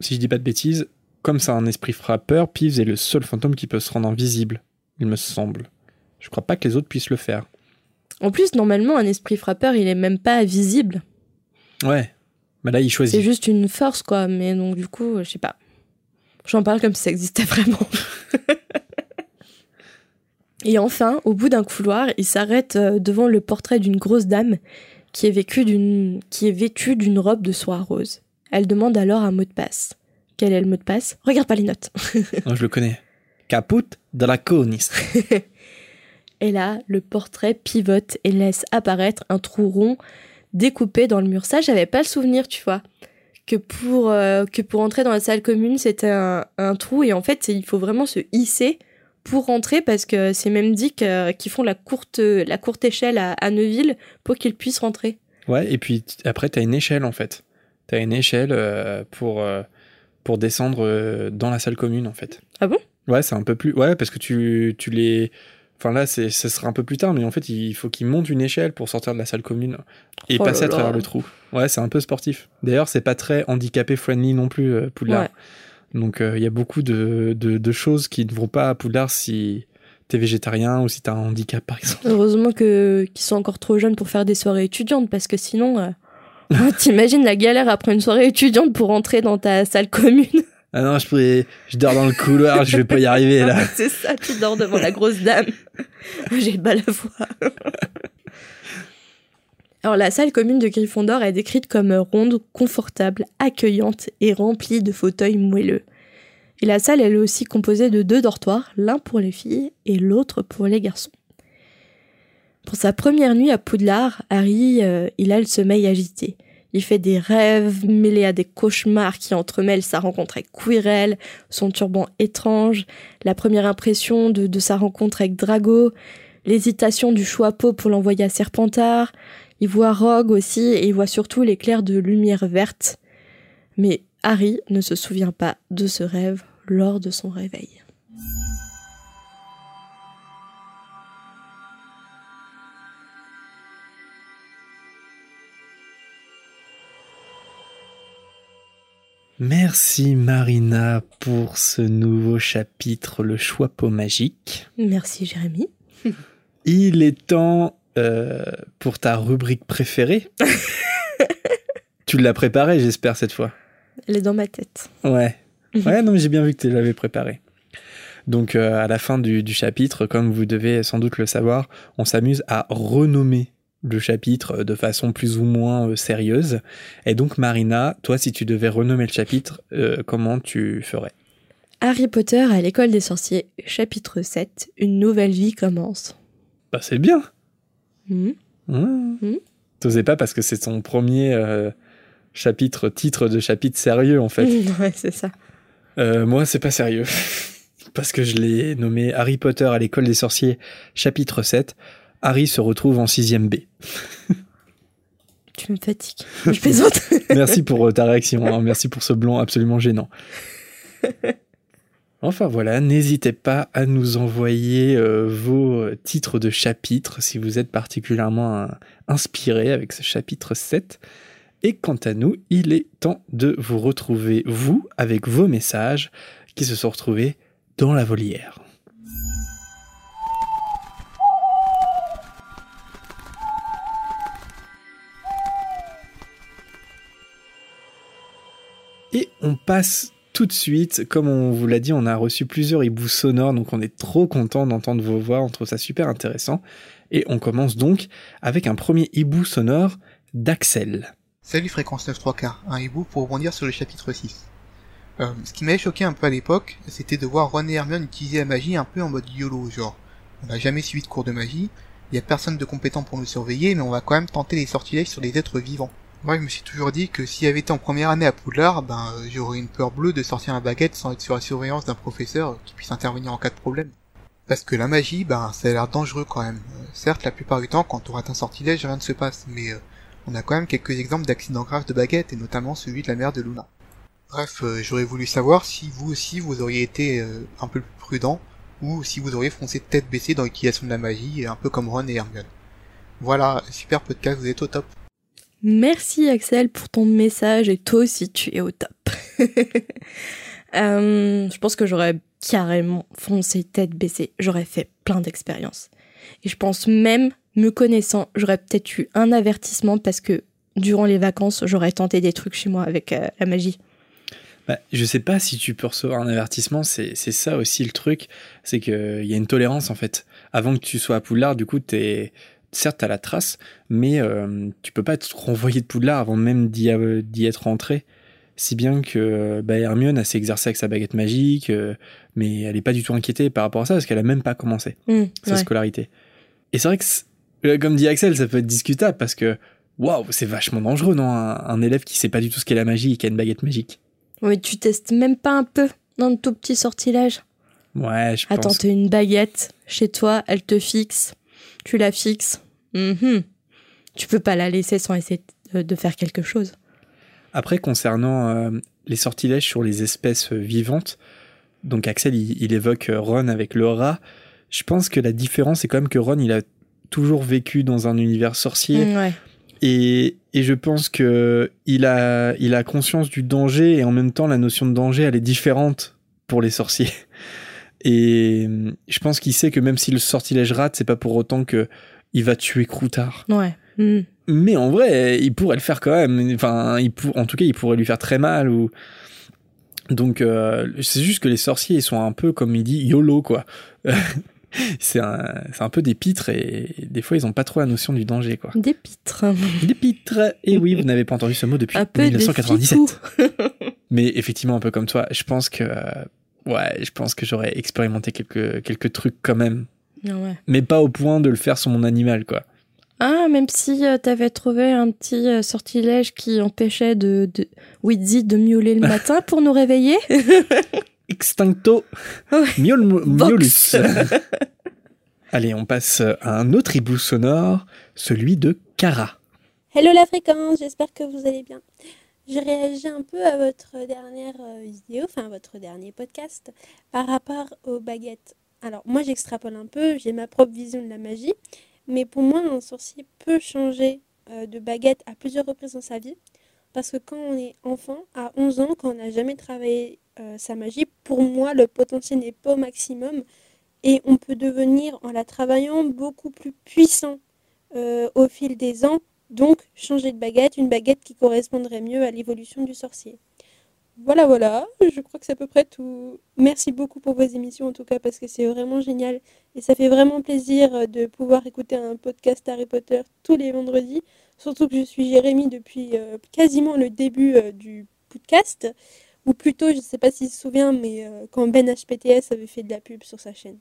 si je dis pas de bêtises, comme c'est un esprit frappeur, Peeves est le seul fantôme qui peut se rendre invisible, il me semble. Je crois pas que les autres puissent le faire. En plus, normalement, un esprit frappeur, il est même pas visible. Ouais. Mais là, il C'est choisit. juste une force, quoi. Mais donc, du coup, je sais pas. J'en parle comme si ça existait vraiment. Et enfin, au bout d'un couloir, il s'arrête euh, devant le portrait d'une grosse dame qui est, vécue d'une- qui est vêtue d'une robe de soie rose. Elle demande alors un mot de passe. Quel est le mot de passe? Regarde pas les notes. Non, je le connais. Caput Draconis. Et là, le portrait pivote et laisse apparaître un trou rond découpé dans le mur. Ça, j'avais pas le souvenir, tu vois. Que pour, euh, que pour entrer dans la salle commune, c'était un, un trou et en fait, il faut vraiment se hisser pour rentrer parce que c'est même dit qu'ils font la courte, la courte échelle à, à Neuville pour qu'ils puissent rentrer. Ouais, et puis après, t'as une échelle en fait. T'as une échelle euh, pour, euh, pour descendre euh, dans la salle commune en fait. Ah bon? Ouais, c'est un peu plus. Ouais, parce que tu, tu les. Enfin là, ce sera un peu plus tard, mais en fait, il faut qu'ils montent une échelle pour sortir de la salle commune et Oh passer à travers là. le trou. Ouais, c'est un peu sportif. D'ailleurs, c'est pas très handicapé friendly non plus, Poudlard. Ouais. Donc, euh, il y a beaucoup de, de, de choses qui ne vont pas à Poudlard si t'es végétarien ou si t'as un handicap, par exemple. Heureusement que qu'ils sont encore trop jeunes pour faire des soirées étudiantes parce que sinon, euh, t'imagines la galère après une soirée étudiante pour rentrer dans ta salle commune. Ah non, je pourrais, je dors dans le couloir, je vais pas y arriver là. C'est ça, tu dors devant la grosse dame. J'ai pas la voix. Alors la salle commune de Gryffondor est décrite comme ronde, confortable, accueillante et remplie de fauteuils moelleux. Et la salle elle est aussi composée de deux dortoirs, l'un pour les filles et l'autre pour les garçons. Pour sa première nuit à Poudlard, Harry, euh, il a le sommeil agité. Il fait des rêves mêlés à des cauchemars qui entremêlent sa rencontre avec Quirrell, son turban étrange, la première impression de, sa rencontre avec Drago, l'hésitation du choix pour l'envoyer à Serpentard. Il voit Rogue aussi et il voit surtout l'éclair de lumière verte. Mais Harry ne se souvient pas de ce rêve lors de son réveil. Merci Marina pour ce nouveau chapitre, le choix pot magique. Merci Jérémy. Il est temps euh, pour ta rubrique préférée. tu l'as préparée, j'espère, cette fois. Elle est dans ma tête. Ouais. Ouais, non, mais j'ai bien vu que tu l'avais préparée. Donc, euh, à la fin du, du chapitre, comme vous devez sans doute le savoir, on s'amuse à renommer le chapitre de façon plus ou moins euh, sérieuse. Et donc, Marina, toi, si tu devais renommer le chapitre, euh, comment tu ferais? Harry Potter à l'école des sorciers, chapitre 7, Une nouvelle vie commence. Bah, c'est bien. Hmm. Ouais. T'osais pas parce que c'est ton premier euh, chapitre, titre de chapitre sérieux, en fait. ouais, c'est ça. Euh, moi, c'est pas sérieux. Parce que je l'ai nommé Harry Potter à l'école des sorciers, chapitre 7. Harry se retrouve en 6ème B. Tu me fatigues. Je plaisante. Merci pour euh, ta réaction. hein. Merci pour ce blanc absolument gênant. Enfin voilà, n'hésitez pas à nous envoyer euh, vos euh, titres de chapitres si vous êtes particulièrement euh, inspiré avec ce chapitre 7. Et quant à nous, il est temps de vous retrouver, vous, avec vos messages qui se sont retrouvés dans la volière. Et on passe tout de suite, comme on vous l'a dit, on a reçu plusieurs hiboux sonores, donc on est trop content d'entendre vos voix, on trouve ça super intéressant. Et on commence donc avec un premier hibou sonore d'Axel. Salut Fréquence 9 3 quarts, un hibou pour rebondir sur le chapitre 6. Euh, ce qui m'avait choqué un peu à l'époque, c'était de voir Ron et Hermione utiliser la magie un peu en mode YOLO, genre. On n'a jamais suivi de cours de magie, il y a personne de compétent pour nous surveiller, mais on va quand même tenter les sortilèges sur les êtres vivants. Moi, je me suis toujours dit que s'il avait été en première année à Poudlard, ben, j'aurais une peur bleue de sortir la baguette sans être sur la surveillance d'un professeur qui puisse intervenir en cas de problème. Parce que la magie, ben, ça a l'air dangereux quand même. Euh, certes, la plupart du temps, quand on rate un sortilège, rien ne se passe, mais euh, on a quand même quelques exemples d'accidents graves de baguette, et notamment celui de la mère de Luna. Bref, euh, j'aurais voulu savoir si vous aussi vous auriez été un peu plus prudent, ou si vous auriez foncé tête baissée dans l'utilisation de la magie, un peu comme Ron et Hermione. Voilà, super podcast, vous êtes au top. Merci Axel pour ton message et toi aussi tu es au top. Euh, je pense que j'aurais carrément foncé tête baissée. J'aurais fait plein d'expériences. Et je pense même, me connaissant, j'aurais peut-être eu un avertissement parce que durant les vacances, j'aurais tenté des trucs chez moi avec euh, la magie. Bah, je sais pas si tu peux recevoir un avertissement, c'est ça aussi le truc, c'est qu'il y a une tolérance en fait. Avant que tu sois à Poudlard, du coup, t'es certes t'as la trace, mais euh, tu peux pas être renvoyé de Poudlard avant même d'y euh, être rentré. Si bien que bah, Hermione a s'est exercée avec sa baguette magique, euh, mais elle est pas du tout inquiétée par rapport à ça parce qu'elle a même pas commencé Hmm, sa ouais. scolarité. Et c'est vrai que, euh, comme dit Axel, ça peut être discutable parce que waouh, c'est vachement dangereux, non un, un élève qui sait pas du tout ce qu'est la magie et qui a une baguette magique. Ouais, tu testes même pas un peu dans le tout petit sortilège? Ouais, je Attends, pense. t'as une baguette chez toi, elle te fixe, tu la fixes. Mhm. Tu peux pas la laisser sans essayer de- faire quelque chose. Après, concernant euh, les sortilèges sur les espèces euh, vivantes, donc Axel, il, il évoque euh, Ron avec le rat. Je pense que la différence, c'est quand même que Ron, il a toujours vécu dans un univers sorcier. Mm, Ouais. Et, et je pense que il a, il a conscience du danger et en même temps, la notion de danger, elle est différente pour les sorciers. Et je pense qu'il sait que même si le sortilège rate, c'est pas pour autant que il va tuer Croutard. Ouais. Mm. Mais en vrai, il pourrait le faire quand même. Enfin, il pour... en tout cas, il pourrait lui faire très mal. Ou... Donc, euh, c'est juste que les sorciers, ils sont un peu, comme il dit, YOLO, quoi. c'est un, un peu des pitres et des fois ils ont pas trop la notion du danger quoi. Des pitres. Des pitres. Et oui, vous n'avez pas entendu ce mot depuis Un peu des 1997. fifous. Mais effectivement, un peu comme toi, je pense que euh, ouais, je pense que j'aurais expérimenté quelques quelques trucs quand même, Ah ouais. mais pas au point de le faire sur mon animal quoi. Ah, même si euh, t'avais trouvé un petit euh, sortilège qui empêchait de, de Wheezy de miauler le matin pour nous réveiller. Extincto Ouais. miolus. Allez, on passe à un autre hibou sonore, celui de Cara. Hello la fréquence, j'espère que vous allez bien. Je réagis un peu à votre dernière euh, vidéo, enfin votre dernier podcast, par rapport aux baguettes. Alors moi j'extrapole un peu, j'ai ma propre vision de la magie, mais pour moi un sorcier peut changer euh, de baguette à plusieurs reprises dans sa vie, parce que quand on est enfant, à 11 ans, quand on n'a jamais travaillé euh, sa magie, pour moi le potentiel n'est pas au maximum, et on peut devenir en la travaillant beaucoup plus puissant au fil des ans donc, changer de baguette, une baguette qui correspondrait mieux à l'évolution du sorcier. Voilà, voilà, je crois que c'est à peu près tout. Merci beaucoup pour vos émissions en tout cas parce que c'est vraiment génial et ça fait vraiment plaisir euh, de pouvoir écouter un podcast Harry Potter tous les vendredis. Surtout que je suis Jérémy depuis euh, quasiment le début euh, du podcast, ou plutôt, je ne sais pas s'il se souvient, mais quand Ben HPTS avait fait de la pub sur sa chaîne.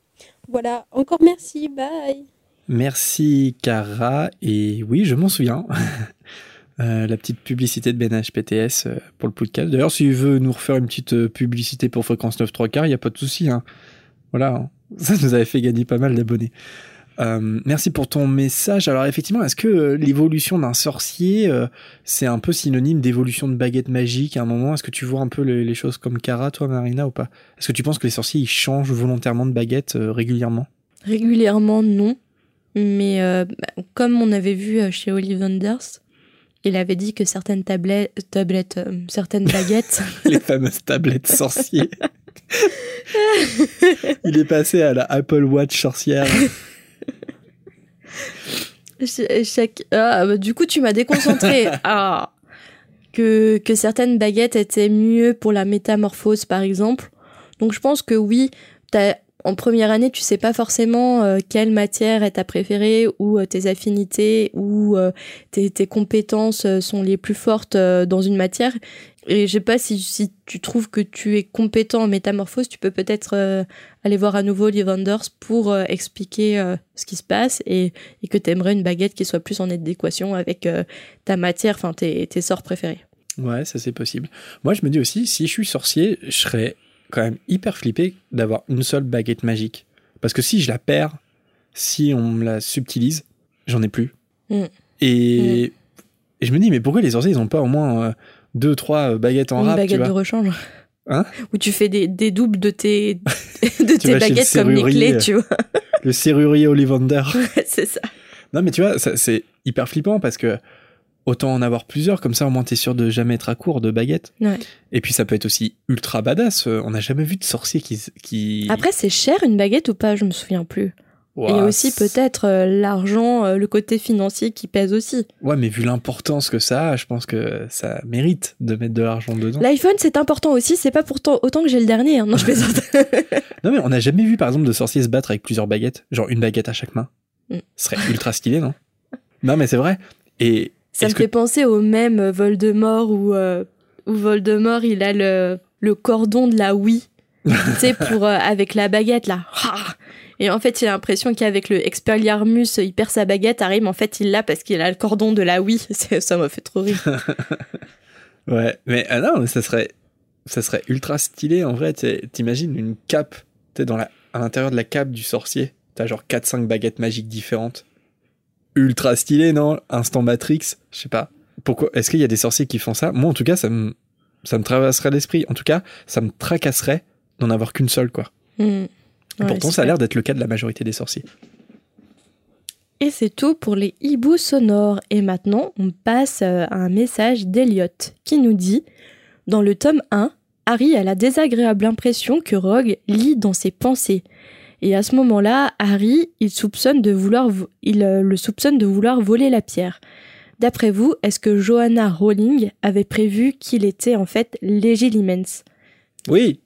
Voilà, encore merci, bye Merci Cara, et oui, je m'en souviens. Euh, la petite publicité de Ben HPTS euh, pour le podcast. D'ailleurs, s'il veut nous refaire une petite euh, publicité pour Fréquence 9 3 quarts, il n'y a pas de souci. hein. Voilà, hein. ça nous avait fait gagner pas mal d'abonnés. Euh, merci pour ton message. Alors effectivement, est-ce que l'évolution d'un sorcier, c'est un peu synonyme d'évolution de baguette magique à un moment? Est-ce que tu vois un peu les, choses comme Cara, toi, Marina, ou pas? Est-ce que tu penses que les sorciers, ils changent volontairement de baguette régulièrement? Régulièrement, non. Mais euh, comme on avait vu euh, chez Ollivanders, il avait dit que certaines tablettes, tablettes euh, certaines baguettes, les fameuses tablettes sorciers. Il est passé à la Apple Watch sorcière. Chaque, ah, bah, du coup, tu m'as déconcentré. ah, que, que certaines baguettes étaient mieux pour la métamorphose, par exemple. Donc, je pense que oui, t'as- en première année, tu sais pas forcément euh, quelle matière est ta préférée ou euh, tes affinités ou euh, tes, compétences sont les plus fortes dans une matière. Et je sais pas si, si tu trouves que tu es compétent en métamorphose, tu peux peut-être aller voir à nouveau Livanders pour euh, expliquer ce qui se passe et, que tu aimerais une baguette qui soit plus en adéquation avec ta matière, enfin tes sorts préférés. Ouais, ça c'est possible. Moi, je me dis aussi, si je suis sorcier, je serais quand même hyper flippé d'avoir une seule baguette magique. Parce que si je la perds, si on me la subtilise, j'en ai plus. Mm. Et, et je me dis, mais pourquoi les sorciers, ils ont pas au moins euh, deux, trois euh, baguettes en une rap, tu baguette vois de rechange. Hein Où tu fais des, des doubles de tes, de Tu tes baguettes comme les clés, tu vois. Le serrurier Ollivander. c'est ça. Non, mais tu vois, c'est hyper flippant parce que autant en avoir plusieurs, comme ça au moins t'es sûr de jamais être à court de baguettes. Ouais. Et puis ça peut être aussi ultra badass. euh, On n'a jamais vu de sorcier qui. qui... Après, c'est cher une baguette ou pas? Je me souviens plus. Et il y a Ouah, aussi peut-être euh, l'argent, euh, le côté financier qui pèse aussi. Ouais, mais vu l'importance que ça a, je pense que ça mérite de mettre de l'argent dedans. L'iPhone, c'est important aussi. C'est pas pourtant autant que j'ai le dernier. hein. Non, je plaisante. Non, mais on n'a jamais vu par exemple de sorciers se battre avec plusieurs baguettes, genre une baguette à chaque main. Mm. Ce serait ultra stylé, non? Non, mais c'est vrai. Et Ça me que- fait penser au même Voldemort où, euh, où Voldemort il a le, le cordon de la Wii, tu sais, pour euh, avec la baguette là. Et en fait, j'ai l'impression qu'avec le Expelliarmus, il perd sa baguette, mais en fait, il l'a parce qu'il a le cordon de la Wii. Ça m'a fait trop rire. Ouais, mais ah non, mais ça serait, ça serait ultra stylé en vrai. T'imagines une cape, t'es dans la, à l'intérieur de la cape du sorcier, t'as genre 4-5 baguettes magiques différentes. Ultra stylé, non? Instant Matrix, je sais pas. Pourquoi Est-ce qu'il y a des sorciers qui font ça? Moi, en tout cas, ça me, ça me traverserait l'esprit. En tout cas, ça me tracasserait d'en avoir qu'une seule, quoi. Hmm. Et pourtant, ça a l'air d'être le cas de la majorité des sorciers. Et c'est tout pour les hiboux sonores. Et maintenant, on passe euh, à un message d'Eliott qui nous dit Dans le tome 1, Harry a la désagréable impression que Rogue lit dans ses pensées. Et à ce moment-là, Harry, il, soupçonne de vouloir, vo- il euh, le soupçonne de vouloir voler la pierre. D'après vous, est-ce que Johanna Rowling avait prévu qu'il était en fait Legilimens? Oui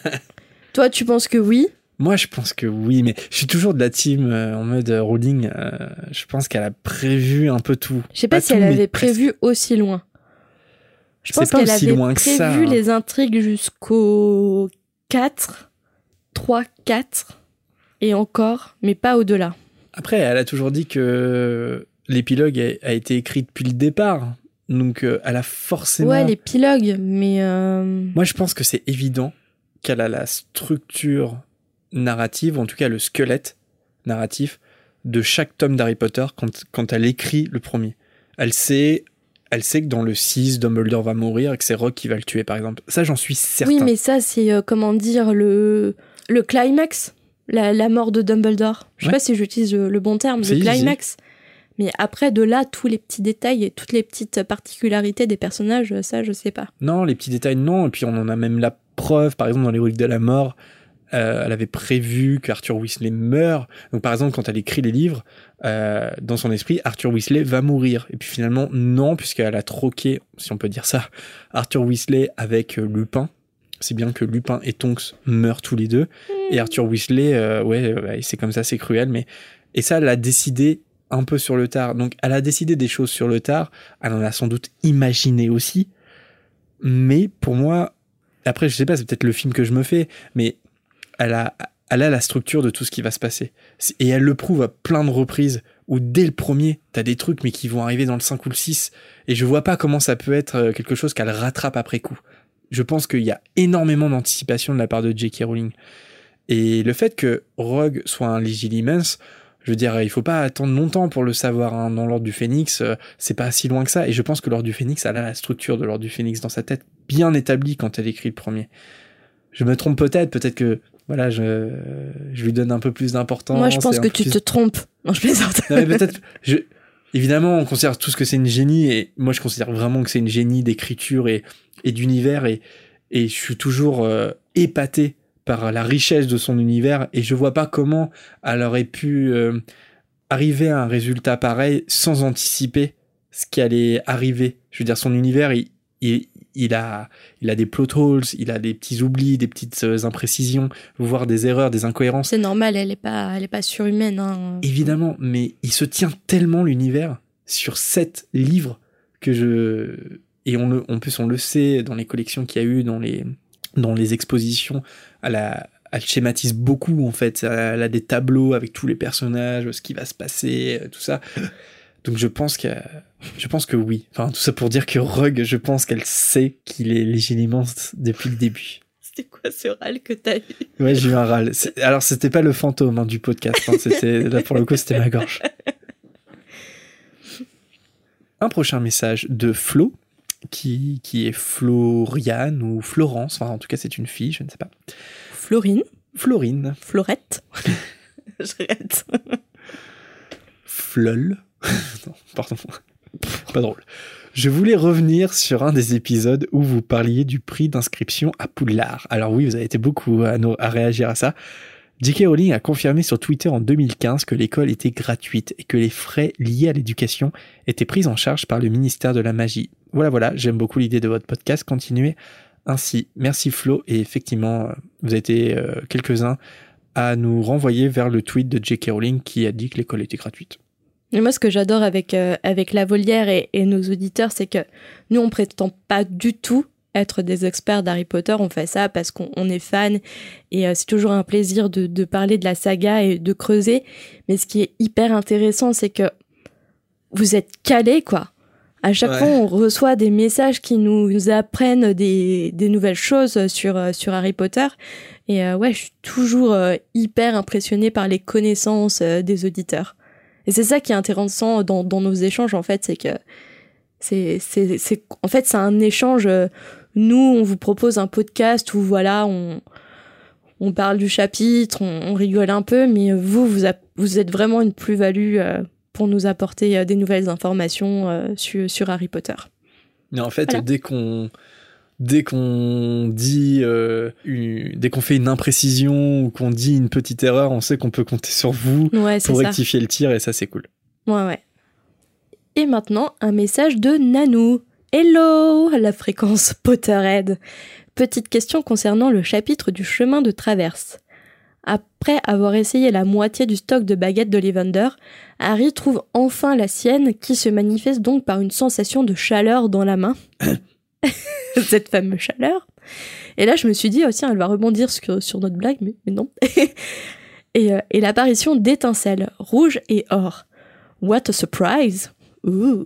Toi, tu penses que oui? Moi, je pense que oui, mais je suis toujours de la team euh, en mode euh, Rowling. euh, je pense qu'elle a prévu un peu tout. Je sais pas, si tout, elle avait presque. prévu aussi loin. Je pense qu'elle avait loin que prévu ça, hein. les intrigues jusqu'au 4, 3, 4 et encore, mais pas au-delà. Après, elle a toujours dit que l'épilogue a, a été écrit depuis le départ. Donc, euh, elle a forcément. Ouais, l'épilogue, mais euh, Moi, je pense que c'est évident qu'elle a la structure narrative, ou en tout cas le squelette narratif, de chaque tome d'Harry Potter quand, quand elle écrit le premier. Elle sait, elle sait que dans le 6, Dumbledore va mourir et que c'est Rogue qui va le tuer, par exemple. Ça, j'en suis certain. oui, mais ça, c'est euh, comment dire le le climax, la, la mort de Dumbledore. Je sais Ouais. pas si j'utilise le, le bon terme, le climax. Mais après, de là, tous les petits détails et toutes les petites particularités des personnages, ça, je sais pas. Non, les petits détails, non. Et puis, on en a même la preuve, par exemple, dans les reliques de la mort. euh, elle avait prévu qu'Arthur Weasley meure. Donc, par exemple, quand elle écrit les livres, euh, dans son esprit, Arthur Weasley va mourir. Et puis finalement, non, puisqu'elle a troqué, si on peut dire ça, Arthur Weasley avec euh, Lupin. C'est bien que Lupin et Tonks meurent tous les deux. Et Arthur Weasley, euh, ouais, ouais, c'est comme ça, c'est cruel. Mais et ça, elle a décidé un peu sur le tard. Donc, elle a décidé des choses sur le tard. Elle en a sans doute imaginé aussi. Mais pour moi, après, je sais pas, c'est peut-être le film que je me fais, mais elle a, elle a la structure de tout ce qui va se passer. Et elle le prouve à plein de reprises où dès le premier, t'as des trucs, mais qui vont arriver dans le 5 ou le 6. Et je vois pas comment ça peut être euh, quelque chose qu'elle rattrape après coup. Je pense qu'il y a énormément d'anticipation de la part de J.K. Rowling. Et le fait que Rogue soit un Legilimens, je veux dire, il faut pas attendre longtemps pour le savoir. hein. Dans l'ordre du Phénix, euh, c'est pas si loin que ça. Et je pense que l'ordre du Phénix, elle a la structure de l'ordre du Phénix dans sa tête bien établie quand elle écrit le premier. Je me trompe peut-être, peut-être que voilà, je, je lui donne un peu plus d'importance. Moi, je pense que tu plus- te trompes. Non, je plaisante. non, mais peut-être. Je... Évidemment, on considère tous que c'est une génie, et moi, je considère vraiment que c'est une génie d'écriture et, et d'univers, et, et je suis toujours euh, épaté par la richesse de son univers, et je vois pas comment elle aurait pu euh, arriver à un résultat pareil sans anticiper ce qui allait arriver. Je veux dire, son univers, il, il, il a, il a des plot holes, il a des petits oublis, des petites euh, imprécisions, voire des erreurs, des incohérences. C'est normal, elle est pas, elle est pas surhumaine. Hein. Évidemment, mais il se tient tellement l'univers sur sept livres que je et on le, en plus on le sait dans les collections qu'il y a eu, dans les dans les expositions, a elle schématise beaucoup en fait. Elle a des tableaux avec tous les personnages, ce qui va se passer, tout ça. Donc je pense que je pense que oui. Enfin tout ça pour dire que Rug, je pense qu'elle sait qu'il est légitimement depuis le début. C'était quoi ce râle que t'as eu Ouais, j'ai eu un râle. Alors, c'était pas le fantôme hein, du podcast. hein, c'était là pour le coup, c'était ma gorge. Un prochain message de Flo, qui, qui est Floriane ou Florence. Enfin, en tout cas, c'est une fille, je ne sais pas. Florine, Florine, Florette. J'arrête. Flol. non, pardon. Pas drôle. Je voulais revenir sur un des épisodes où vous parliez du prix d'inscription à Poudlard. Alors oui, vous avez été beaucoup à, à réagir à ça. J.K. Rowling a confirmé sur Twitter en 2015 que l'école était gratuite et que les frais liés à l'éducation étaient pris en charge par le ministère de la Magie. Voilà, voilà, j'aime beaucoup l'idée de votre podcast. Continuez ainsi. Merci Flo. Et effectivement, euh, vous avez été euh, quelques-uns à nous renvoyer vers le tweet de J.K. Rowling qui a dit que l'école était gratuite. Et moi, ce que j'adore avec, euh, avec la volière et, et nos auditeurs, c'est que nous, on prétend pas du tout être des experts d'Harry Potter. On fait ça parce qu'on on est fan et euh, c'est toujours un plaisir de, de parler de la saga et de creuser. Mais ce qui est hyper intéressant, c'est que vous êtes calés, quoi. À chaque Ouais. fois, on reçoit des messages qui nous apprennent des, des nouvelles choses sur, euh, sur Harry Potter. Et euh, ouais, je suis toujours hyper impressionnée par les connaissances des auditeurs. Et c'est ça qui est intéressant dans, dans nos échanges, en fait, c'est que c'est, c'est, c'est, en fait, c'est un échange. euh, Nous, on vous propose un podcast où, voilà, on, on parle du chapitre, on, on rigole un peu, mais vous, vous, a- vous êtes vraiment une plus-value euh, pour nous apporter euh, des nouvelles informations sur, sur Harry Potter. Mais en fait, Voilà. dès qu'on dès qu'on dit euh, une- dès qu'on fait une imprécision ou qu'on dit une petite erreur, on sait qu'on peut compter sur vous Ouais, pour ça. rectifier le tir et ça c'est cool. Ouais, ouais. Et maintenant, un message de Nanou. Hello, la fréquence Potterhead. Petite question concernant le chapitre du chemin de traverse. Après avoir essayé la moitié du stock de baguettes d'Ollivander, Harry trouve enfin la sienne qui se manifeste donc par une sensation de chaleur dans la main. Cette fameuse chaleur. Et là, je me suis dit, oh tiens, elle va rebondir sur, sur notre blague, mais, mais non. et euh, et l'apparition d'étincelles rouges et or. What a surprise! Ouh.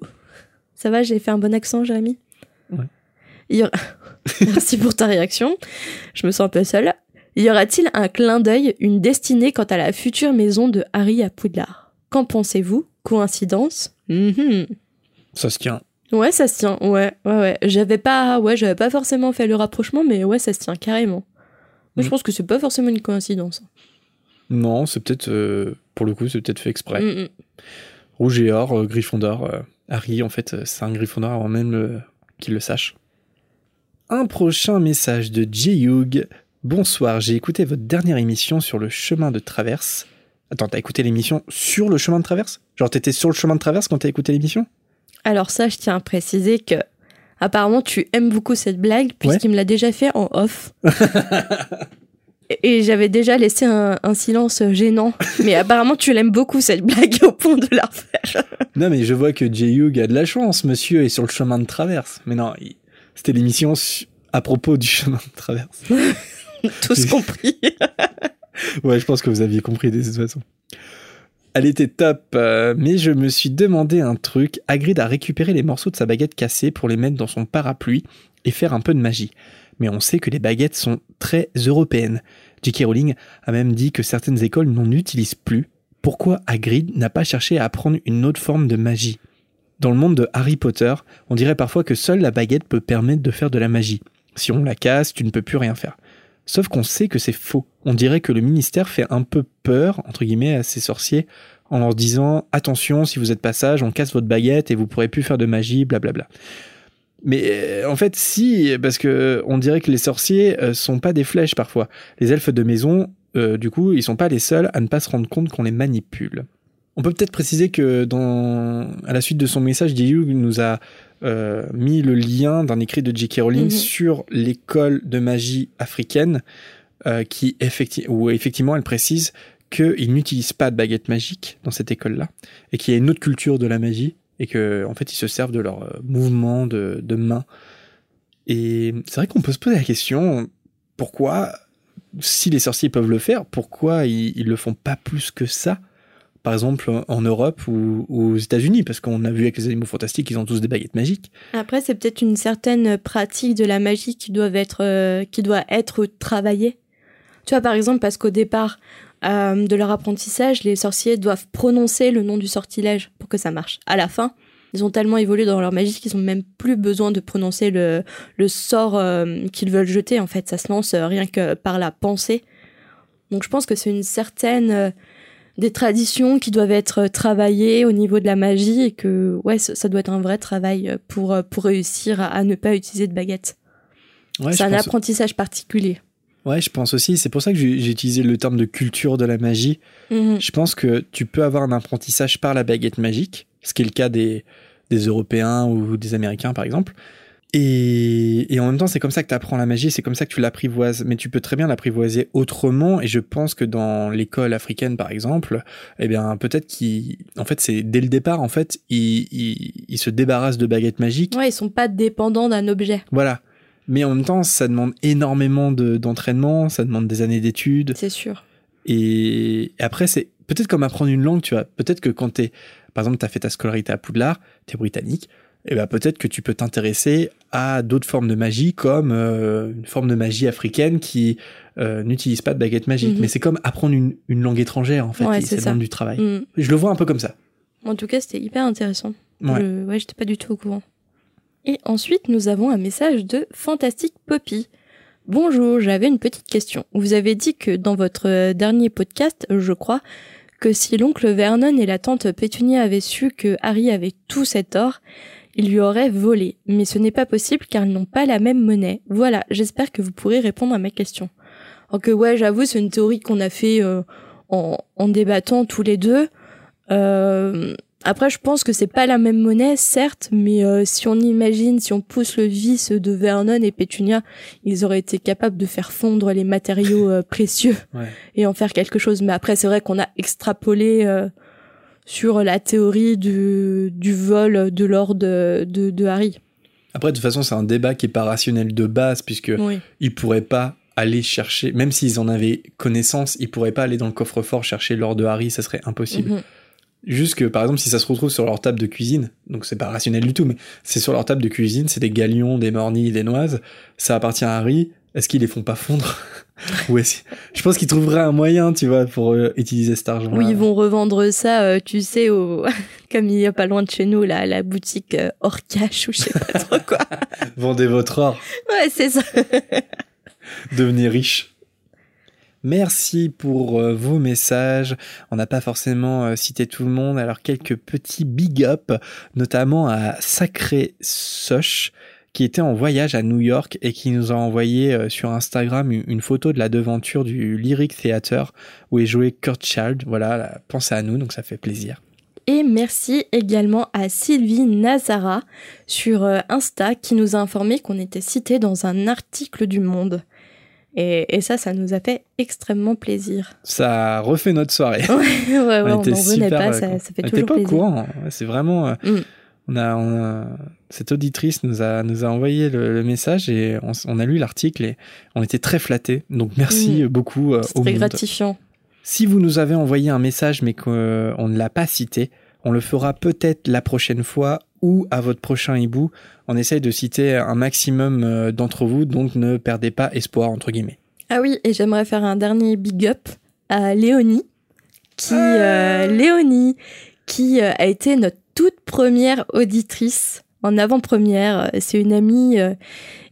Ça va, j'ai fait un bon accent, Jérémy? Ouais. Il y aura- Merci pour ta réaction. Je me sens un peu seule. Y aura-t-il un clin d'œil, une destinée quant à la future maison de Harry à Poudlard? Qu'en pensez-vous? Coïncidence? Mhm. Ça se tient. Ouais, ça se tient. Ouais, ouais, ouais. J'avais pas, ouais, j'avais pas forcément fait le rapprochement, mais ouais, ça se tient carrément. Moi, je Mhm. pense que c'est pas forcément une coïncidence. Non, c'est peut-être, euh, pour le coup, c'est peut-être fait exprès. Mm, mm. Rouge et or, euh, Gryffondor. euh, Harry, en fait, euh, c'est un Gryffondor avant même qu'il le sache. Un prochain message de J-Hugh. Bonsoir, j'ai écouté votre dernière émission sur le chemin de traverse. Attends, t'as écouté l'émission sur le chemin de traverse? Genre, t'étais sur le chemin de traverse quand t'as écouté l'émission? Alors ça, je tiens à préciser que apparemment tu aimes beaucoup cette blague puisqu'il me l'a déjà fait en off. Et j'avais déjà laissé un, un silence gênant. Mais apparemment tu l'aimes beaucoup cette blague au point de la refaire. Non, mais je vois que J-Hugh a de la chance, monsieur, est sur le chemin de traverse. Mais non, il- c'était l'émission à propos du chemin de traverse. Tous compris. Ouais, je pense que vous aviez compris de toute façon. Elle était top, euh, mais je me suis demandé un truc. Hagrid a récupéré les morceaux de sa baguette cassée pour les mettre dans son parapluie et faire un peu de magie. Mais on sait que les baguettes sont très européennes. J.K. Rowling a même dit que certaines écoles n'en utilisent plus. Pourquoi Hagrid n'a pas cherché à apprendre une autre forme de magie? Dans le monde de Harry Potter, on dirait parfois que seule la baguette peut permettre de faire de la magie. Si on la casse, tu ne peux plus rien faire. Sauf qu'on sait que c'est faux. On dirait que le ministère fait un peu peur, entre guillemets, à ces sorciers en leur disant attention, si vous êtes pas sage, on casse votre baguette et vous pourrez plus faire de magie, blablabla. Mais euh, en fait, si, parce que on dirait que les sorciers euh, sont pas des flèches parfois. Les elfes de maison, euh, du coup, ils sont pas les seuls à ne pas se rendre compte qu'on les manipule. On peut peut-être préciser que dans, à la suite de son message, J.U. nous a euh, mis le lien d'un écrit de J.K. Rowling Mhm. sur l'école de magie africaine, euh, qui effecti où effectivement elle précise qu'ils n'utilisent pas de baguette magique dans cette école-là, et qu'il y a une autre culture de la magie, et que en fait ils se servent de leurs euh, mouvements de, de main. Et c'est vrai qu'on peut se poser la question pourquoi, si les sorciers peuvent le faire, pourquoi ils, ils le font pas plus que ça? Par exemple en Europe ou, aux États-Unis, parce qu'on a vu avec les animaux fantastiques, ils ont tous des baguettes magiques. Après, c'est peut-être une certaine pratique de la magie qui doit être, euh, qui doit être travaillée. Tu vois, par exemple, parce qu'au départ euh, de leur apprentissage, les sorciers doivent prononcer le nom du sortilège pour que ça marche. À la fin, ils ont tellement évolué dans leur magie qu'ils ont même plus besoin de prononcer le, sort euh, qu'ils veulent jeter. En fait, ça se lance rien que par la pensée. Donc, je pense que c'est une certaine des traditions qui doivent être travaillées au niveau de la magie et que ouais ça doit être un vrai travail pour euh, pour réussir à, à ne pas utiliser de baguette. Ouais, c'est un pense- apprentissage particulier. Ouais, je pense aussi. C'est pour ça que j'ai utilisé le terme de culture de la magie. Mhm. Je pense que tu peux avoir un apprentissage par la baguette magique, ce qui est le cas des, des Européens ou des Américains, par exemple. Et, et en même temps, c'est comme ça que tu apprends la magie, c'est comme ça que tu l'apprivoises. Mais tu peux très bien l'apprivoiser autrement. Et je pense que dans l'école africaine, par exemple, eh bien, peut-être qu'ils, en fait, c'est dès le départ, en fait, ils, ils, ils se débarrassent de baguettes magiques. Ouais, ils sont pas dépendants d'un objet, Voilà. Mais en même temps, ça demande énormément de- d'entraînement, ça demande des années d'études. c'est sûr. Et après, c'est peut-être comme apprendre une langue, tu vois. Peut-être que quand t'es, par exemple, t'as fait ta scolarité à Poudlard, t'es britannique, et ben peut-être que tu peux t'intéresser à d'autres formes de magie, comme euh, une forme de magie africaine qui euh, n'utilise pas de baguette magique. Mhm. Mais c'est comme apprendre une, une langue étrangère, en fait. Ouais, c'est du travail. Mhm. Je le vois un peu comme ça. En tout cas, c'était hyper intéressant. Ouais. Je, ouais, j'étais pas du tout au courant. Et ensuite, nous avons un message de Fantastique Poppy. Bonjour, j'avais une petite question. Vous avez dit que dans votre euh, dernier podcast, je crois, que si l'oncle Vernon et la tante Pétunia avaient su que Harry avait tout cet or, ils lui auraient volé. Mais ce n'est pas possible car ils n'ont pas la même monnaie. Voilà, j'espère que vous pourrez répondre à ma question. Alors que ouais, j'avoue, c'est une théorie qu'on a fait euh, en, en débattant tous les deux. Euh, Après, je pense que c'est pas la même monnaie, certes, mais euh, si on imagine, si on pousse le vice de Vernon et Pétunia, ils auraient été capables de faire fondre les matériaux euh, précieux Ouais. et en faire quelque chose. Mais après, c'est vrai qu'on a extrapolé euh, sur la théorie du, du vol de l'or de, de, de Harry. Après, de toute façon, c'est un débat qui est pas rationnel de base, puisque Oui. ils pourraient pas aller chercher, même s'ils en avaient connaissance, ils pourraient pas aller dans le coffre-fort chercher l'or de Harry, ça serait impossible. Mhm. Juste que, par exemple, si ça se retrouve sur leur table de cuisine, donc c'est pas rationnel du tout, mais c'est sur leur table de cuisine, c'est des galions, des mornilles, des noises, ça appartient à Harry, est-ce qu'ils les font pas fondre? Ou est-ce... Je pense qu'ils trouveraient un moyen, tu vois, pour euh, utiliser cet argent. Oui, ils vont revendre ça, euh, tu sais, au... comme il y a pas loin de chez nous, là, la boutique euh, hors cash ou je sais pas trop quoi. Vendez votre or, Ouais, c'est ça. devenez riche. Merci pour euh, vos messages. On n'a pas forcément euh, cité tout le monde, alors quelques petits big up, notamment à Sacré Soch, qui était en voyage à New York et qui nous a envoyé euh, sur Instagram une, photo de la devanture du Lyric Theater où est joué Kurt Child. Voilà, là, pensez à nous, donc ça fait plaisir. Et merci également à Sylvie Nazara sur euh, Insta qui nous a informé qu'on était cité dans un article du Monde. Et, et ça, ça nous a fait extrêmement plaisir. Ça a refait notre soirée. Ouais, ouais, ouais, on n'en revenait pas, euh, ça, ça fait On était toujours pas au plaisir. courant. Ouais, C'est vraiment. Mm. On, a, on a- cette auditrice nous a, nous a envoyé le, le message et on, a lu l'article et on était très flattés. Donc merci Mm. beaucoup euh, C'est très monde. gratifiant. Si vous nous avez envoyé un message mais qu'on ne l'a pas cité, on le fera peut-être la prochaine fois ou à votre prochain hibou. On essaye de citer un maximum euh, d'entre vous, donc ne perdez pas espoir entre guillemets. Ah oui, et j'aimerais faire un dernier big up à Léonie, qui, euh, Léonie, qui euh, a été notre première auditrice en avant-première. C'est une amie euh,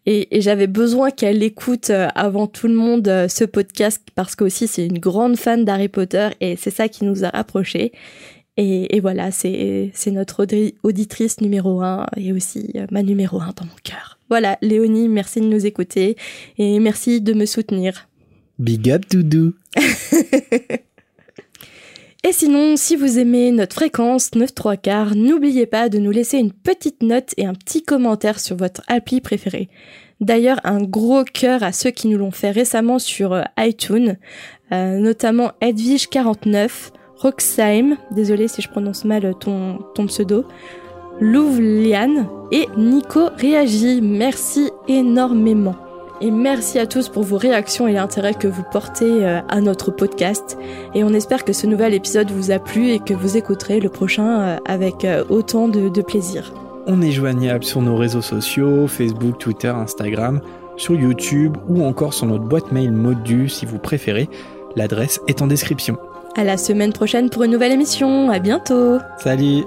et, et j'avais besoin qu'elle écoute euh, avant tout le monde euh, ce podcast parce qu'aussi c'est une grande fan d'Harry Potter et c'est ça qui nous a rapprochés. Et, et voilà, c'est notre audi- auditrice numéro un et aussi ma numéro un dans mon cœur. Voilà, Léonie, merci de nous écouter et merci de me soutenir. Big up Doudou Et sinon, si vous aimez notre fréquence 9 3 quarts, n'oubliez pas de nous laisser une petite note et un petit commentaire sur votre appli préféré. D'ailleurs, un gros cœur à ceux qui nous l'ont fait récemment sur euh, iTunes, euh, notamment Edwige49, Roxheim, désolé si je prononce mal ton, ton pseudo, Louvliane et Nico Réagi. Merci énormément. Et merci à tous pour vos réactions et l'intérêt que vous portez euh, à notre podcast. Et on espère que ce nouvel épisode vous a plu et que vous écouterez le prochain euh, avec euh, autant de, de plaisir. On est joignable sur nos réseaux sociaux, Facebook, Twitter, Instagram, sur YouTube ou encore sur notre boîte mail Modu si vous préférez. L'adresse est en description. À la semaine prochaine pour une nouvelle émission. À bientôt! Salut